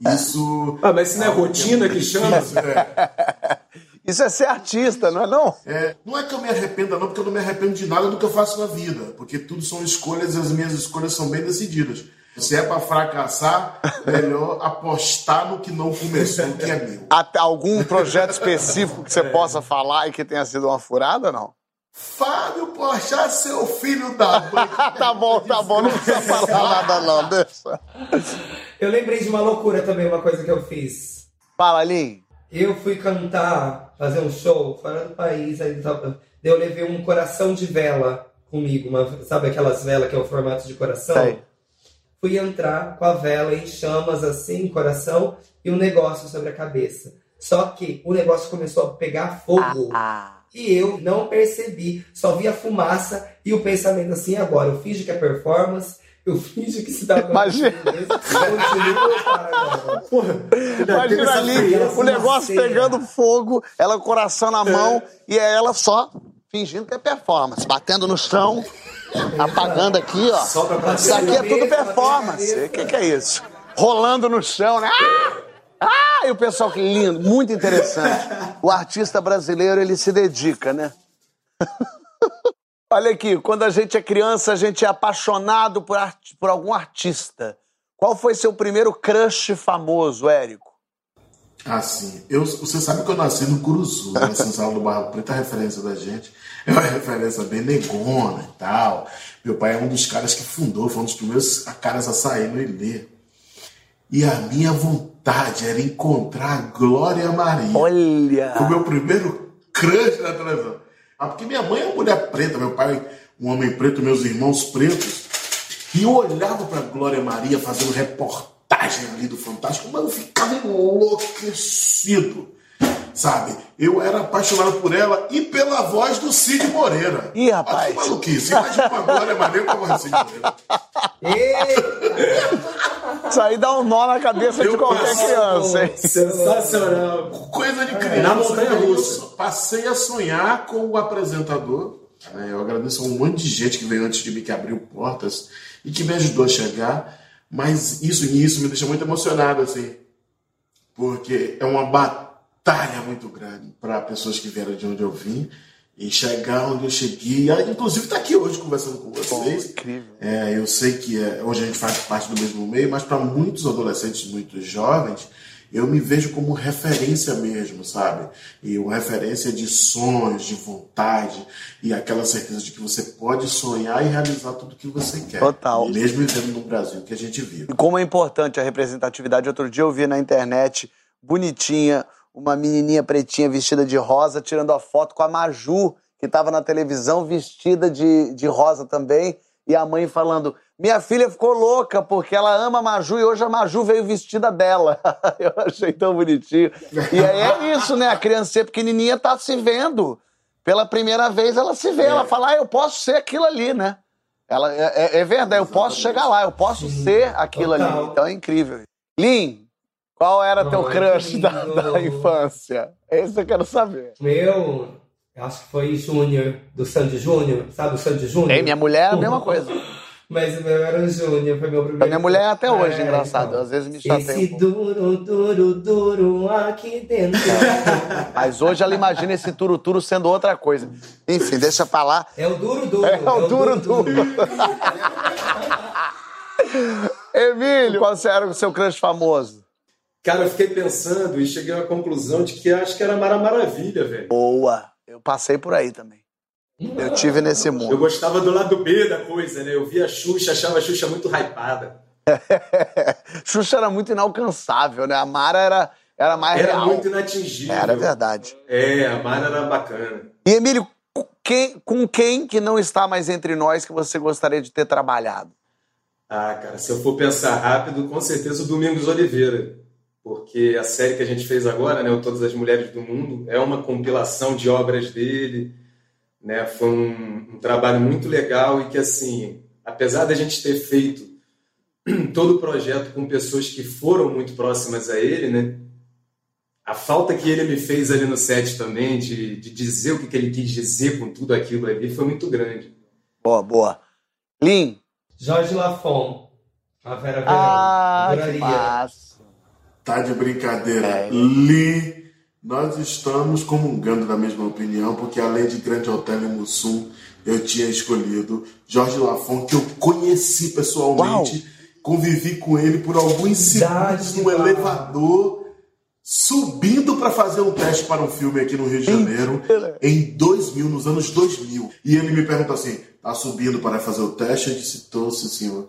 Speaker 2: Isso.
Speaker 4: Ah, mas isso não é rotina que chama?
Speaker 1: É. Isso é ser artista, não é não?
Speaker 2: É, não é que eu me arrependa, não, porque eu não me arrependo de nada do que eu faço na vida. Porque tudo são escolhas e as minhas escolhas são bem decididas. Se é para fracassar, melhor apostar no que não começou, que é meu.
Speaker 1: Até algum projeto específico que você é. possa falar e que tenha sido uma furada, não?
Speaker 2: Fábio Porchat, seu filho da mãe.
Speaker 1: tá bom, tá bom, não precisa falar nada não, deixa.
Speaker 3: Eu lembrei de uma loucura também, uma coisa que eu fiz.
Speaker 1: Fala, Lin.
Speaker 3: Eu fui cantar, fazer um show fora do país, aí eu levei um coração de vela comigo, uma, sabe aquelas velas que é o formato de coração? Sei fui entrar com a vela em chamas assim, coração, e um negócio sobre a cabeça. Só que o negócio começou a pegar fogo. Ah, ah. E eu não percebi, só vi a fumaça e o pensamento assim, agora eu finge que é performance, eu finge que se dá
Speaker 1: Imagina. Imagina ali o negócio pegando fogo, ela com o coração na mão e é ela só fingindo que é performance, batendo no chão apagando aqui, ó. Isso aqui é tudo performance. O que, que é isso? Rolando no chão, né? Ah! Ah, e o pessoal, que lindo, muito interessante. O artista brasileiro, ele se dedica, né? Olha aqui, quando a gente é criança, a gente é apaixonado por, art... por algum artista. Qual foi seu primeiro crush famoso, Érico?
Speaker 2: Ah, sim. Eu, você sabe que eu nasci no Curuzu, né? São Paulo do Barro Preto, a referência da gente. É uma referência bem negona e tal. Meu pai é um dos caras que fundou, foi um dos primeiros caras a sair no Ilê. E a minha vontade era encontrar a Glória Maria.
Speaker 1: Olha!
Speaker 2: O meu primeiro crush na televisão. Ah, porque minha mãe é uma mulher preta, meu pai um homem preto, meus irmãos pretos. E eu olhava para Glória Maria fazendo reportagem ali do Fantástico, mas eu ficava enlouquecido sabe? Eu era apaixonado por ela e pela voz do Cid Moreira.
Speaker 1: Ih, rapaz. Olha
Speaker 2: que maluquice. Imagina uma Glória Maneiro com a voz do Cid Moreira.
Speaker 1: Isso aí dá um nó na cabeça eu de qualquer passei, criança, hein?
Speaker 4: Sensacional.
Speaker 2: Coisa de criança.
Speaker 4: Na montanha russa.
Speaker 2: Passei a sonhar com o apresentador. Né? Eu agradeço a um monte de gente que veio antes de mim, que abriu portas e que me ajudou a chegar. Mas isso, isso me deixa muito emocionado, assim. Porque é uma batalha batalha muito grande para pessoas que vieram de onde eu vim e chegar onde eu cheguei. Ah, inclusive está aqui hoje conversando com vocês.
Speaker 1: incrível.
Speaker 2: É, eu sei que é, hoje a gente faz parte do mesmo meio, mas para muitos adolescentes, muitos jovens, eu me vejo como referência mesmo, sabe? E uma referência de sonhos, de vontade e aquela certeza de que você pode sonhar e realizar tudo o que você quer.
Speaker 1: Total.
Speaker 2: Mesmo vivendo no Brasil que a gente vive.
Speaker 1: E como é importante a representatividade. Outro dia eu vi na internet, bonitinha, uma menininha pretinha vestida de rosa tirando a foto com a Maju, que estava na televisão vestida de, de rosa também, e a mãe falando: Minha filha ficou louca porque ela ama a Maju e hoje a Maju veio vestida dela. Eu achei tão bonitinho. E aí é isso, né? A criança pequenininha tá se vendo. Pela primeira vez ela se vê, é. ela fala: ah, eu posso ser aquilo ali, né? Ela, é, é, é verdade, eu posso chegar lá, eu posso ser aquilo ali. Então é incrível. Lin, qual era Não, teu crush da, da, infância? Esse eu quero saber.
Speaker 3: Meu, acho que foi Júnior, do Sandy Júnior. Sabe o Sandy Júnior?
Speaker 1: Ei, minha mulher é a mesma coisa.
Speaker 3: Mas o meu era o Júnior, foi meu primeiro.
Speaker 1: A minha mulher é até hoje,
Speaker 3: É,
Speaker 1: engraçado.
Speaker 3: então.
Speaker 1: Às vezes me chateia.
Speaker 3: Esse
Speaker 1: um
Speaker 3: duro, duro, duro aqui dentro.
Speaker 1: Mas hoje ela imagina esse turuturo sendo outra coisa. Enfim, deixa pra lá.
Speaker 3: É o duro, duro.
Speaker 1: É o duro, duro. Emílio, qual era o seu crush famoso?
Speaker 4: Cara, eu fiquei pensando e cheguei à conclusão de que acho que era Mara Maravilha, velho.
Speaker 1: Boa. Eu passei por aí também. Eu tive nesse
Speaker 4: Eu
Speaker 1: mundo.
Speaker 4: gostava do lado B da coisa, né? Eu via a Xuxa, achava a Xuxa muito hypada.
Speaker 1: Xuxa era muito inalcançável, né? A Mara era, era mais
Speaker 4: Era
Speaker 1: real.
Speaker 4: muito inatingível.
Speaker 1: Era verdade.
Speaker 4: É, a Mara era bacana.
Speaker 1: E Emílio, com quem, com quem que não está mais entre nós que você gostaria de ter trabalhado?
Speaker 4: Ah, cara, se eu for pensar rápido, com certeza o Domingos Oliveira. Porque a série que a gente fez agora, né, o Todas as Mulheres do Mundo, é uma compilação de obras dele. Né? Foi um, um trabalho muito legal e que, assim, apesar da gente ter feito todo o projeto com pessoas que foram muito próximas a ele, né? A falta que ele me fez ali no set também, de, de dizer o que, que ele quis dizer com tudo aquilo ali, foi muito grande.
Speaker 1: Boa, boa. Lin.
Speaker 3: Jorge Lafon. A Vera Verão.
Speaker 1: Ah, que
Speaker 3: Adoraria.
Speaker 1: massa.
Speaker 2: Tá de brincadeira.
Speaker 1: É.
Speaker 2: Li, nós estamos comungando da mesma opinião, porque além de Grande Hotel em Mussum, eu tinha escolhido Jorge Lafon, que eu conheci pessoalmente, convivi com ele por alguns segundos
Speaker 3: uau.
Speaker 2: elevador, subindo para fazer um teste para um filme aqui no Rio de Janeiro, em 2000, nos anos 2000. E ele me perguntou assim: tá subindo para fazer o teste? Eu disse: tô, sim, senhor.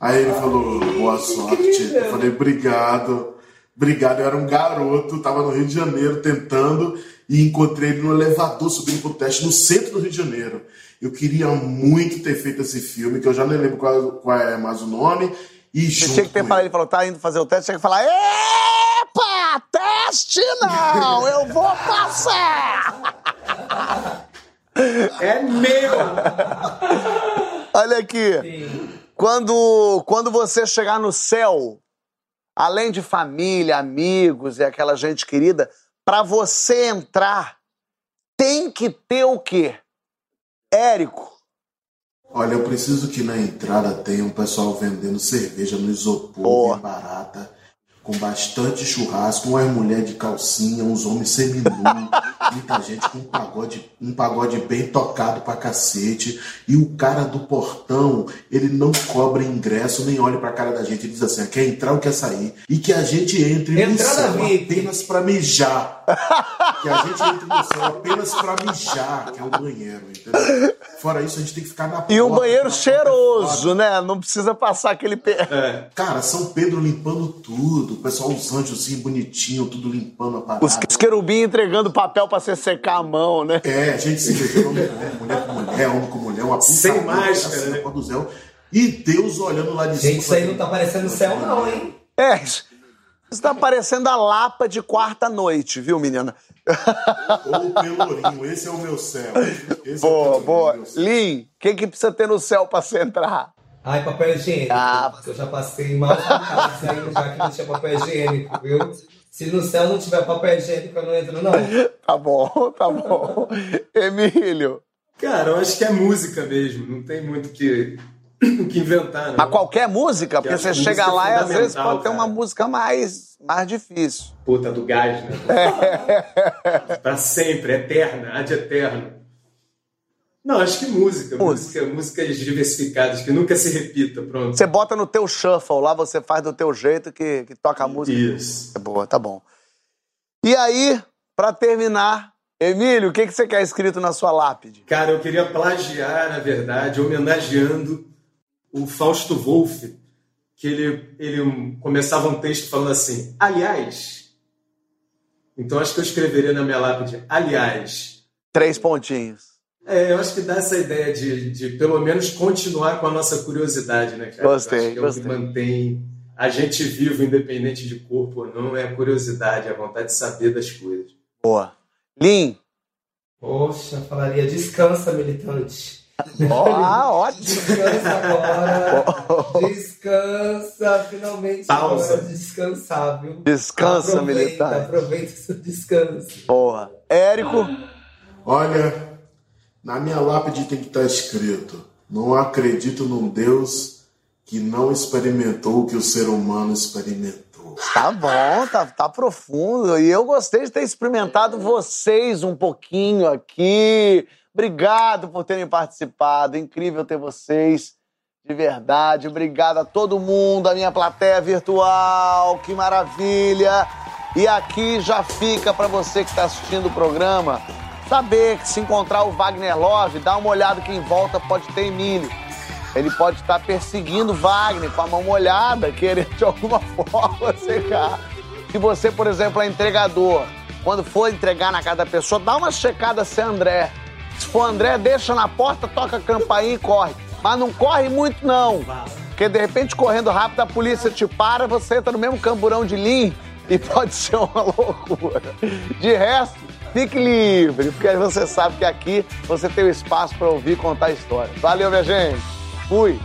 Speaker 2: Aí ele falou, boa sorte. Eu falei, obrigado. Obrigado. Eu era um garoto, tava no Rio de Janeiro tentando e encontrei ele no elevador subindo pro teste no centro do Rio de Janeiro. Eu queria muito ter feito esse filme, que eu já nem lembro qual, qual é mais o nome. E
Speaker 1: Você
Speaker 2: junto
Speaker 1: tinha que ter falado, ele falou, tá indo fazer o teste, tinha que falar, epa, teste não, eu vou passar.
Speaker 4: É meu!
Speaker 1: Olha aqui,
Speaker 3: Sim.
Speaker 1: quando, quando você chegar no céu, além de família, amigos e aquela gente querida, pra você entrar, tem que ter o quê? Érico,
Speaker 2: Olha, eu preciso que na entrada tenha um pessoal vendendo cerveja no isopor, barata, com bastante churrasco, umas mulheres de calcinha, uns homens seminu, muita gente com um pagode, um pagode bem tocado pra cacete. E o cara do portão, ele não cobra ingresso, nem olha pra cara da gente. Ele diz assim: "Ah, quer entrar ou quer sair? E que a gente entre céu
Speaker 3: VIP.
Speaker 2: apenas pra mijar. Que a gente entre no céu apenas pra mijar, que é o banheiro, entendeu? Fora isso, a gente tem que ficar na
Speaker 1: e um
Speaker 2: porta,
Speaker 1: banheiro
Speaker 2: porta
Speaker 1: cheiroso, né? Não precisa passar aquele... Pe...
Speaker 2: Cara, São Pedro limpando tudo, o pessoal, os anjos bonitinho, tudo limpando a parada.
Speaker 1: Os, os querubim entregando papel pra você secar a mão, né?
Speaker 2: É, a gente se beijando, mulher, mulher com mulher, homem com mulher, uma
Speaker 4: Sem
Speaker 2: putaria,
Speaker 4: máscara,
Speaker 2: assim,
Speaker 4: né?
Speaker 2: do céu. E Deus olhando lá de cima.
Speaker 3: Gente, isso aí não tá parecendo céu, não, hein?
Speaker 1: É, isso tá parecendo a lapa de quarta-noite, viu, menina?
Speaker 2: Ou o pelourinho, esse é o meu céu. Esse é o
Speaker 1: Boa, boa. Lin, o que, que precisa ter no céu pra você entrar?
Speaker 3: Ai, papel higiênico.
Speaker 1: Ah.
Speaker 3: Eu já passei mal saindo já que não tinha papel higiênico, viu? Se no céu não tiver papel higiênico, eu não entro, não.
Speaker 1: Tá bom, tá bom. Emílio,
Speaker 4: Cara, eu acho que é música mesmo, não tem muito o que, que inventar, não.
Speaker 1: a qualquer música, porque
Speaker 4: acho
Speaker 1: você chega
Speaker 4: é
Speaker 1: lá e às vezes pode ter uma música mais, mais difícil.
Speaker 4: Puta do gás, né? pra sempre, eterna, ad eterno. Não, acho que música, música, músicas diversificadas, que nunca se repita, pronto.
Speaker 1: Você bota no teu shuffle, lá você faz do teu jeito que, que toca a música.
Speaker 4: Isso.
Speaker 1: É boa, tá bom. E aí, pra terminar, Emílio, o que, que você quer escrito na sua lápide?
Speaker 4: Cara, eu queria plagiar, na verdade, homenageando o Fausto Wolff, que ele, ele começava um texto falando assim, aliás. Então acho que eu escreveria na minha lápide, aliás.
Speaker 1: Três pontinhos.
Speaker 4: É, eu acho que dá essa ideia de, de pelo menos continuar com a nossa curiosidade, né, cara?
Speaker 1: Gostei,
Speaker 4: eu acho que é
Speaker 1: gostei.
Speaker 4: o que mantém a gente vivo, independente de corpo ou não, é a curiosidade, a vontade de saber das coisas.
Speaker 1: Boa. Lin,
Speaker 3: Poxa, falaria descansa, militante.
Speaker 1: ó, ah, ótimo.
Speaker 3: Descansa agora. Descansa, finalmente.
Speaker 4: Pausa.
Speaker 3: Hora de descansar, viu?
Speaker 1: Descansa,
Speaker 3: aproveita,
Speaker 1: militante.
Speaker 3: Aproveita o seu descanso.
Speaker 1: Boa. Érico,
Speaker 2: Olha, na minha lápide tem que estar escrito: Não acredito num Deus que não experimentou o que o ser humano experimentou.
Speaker 1: Tá bom, tá, tá profundo. E eu gostei de ter experimentado vocês um pouquinho aqui. Obrigado por terem participado. Incrível ter vocês. De verdade. Obrigado a todo mundo, a minha plateia virtual. Que maravilha. E aqui já fica para você que está assistindo o programa saber que se encontrar o Wagner Love, dá uma olhada que em volta pode ter Emílio. Ele pode estar perseguindo Wagner com a mão molhada, querendo de alguma forma secar. Se você, por exemplo, é entregador, quando for entregar na casa da pessoa, dá uma checada se é André. Se for André, deixa na porta, toca a campainha e corre. Mas não corre muito, não. Porque de repente, correndo rápido, a polícia te para, você entra no mesmo camburão de linha e pode ser uma loucura. De resto, fique livre, porque você sabe que aqui você tem o espaço para ouvir e contar histórias. Valeu, minha gente. Fui.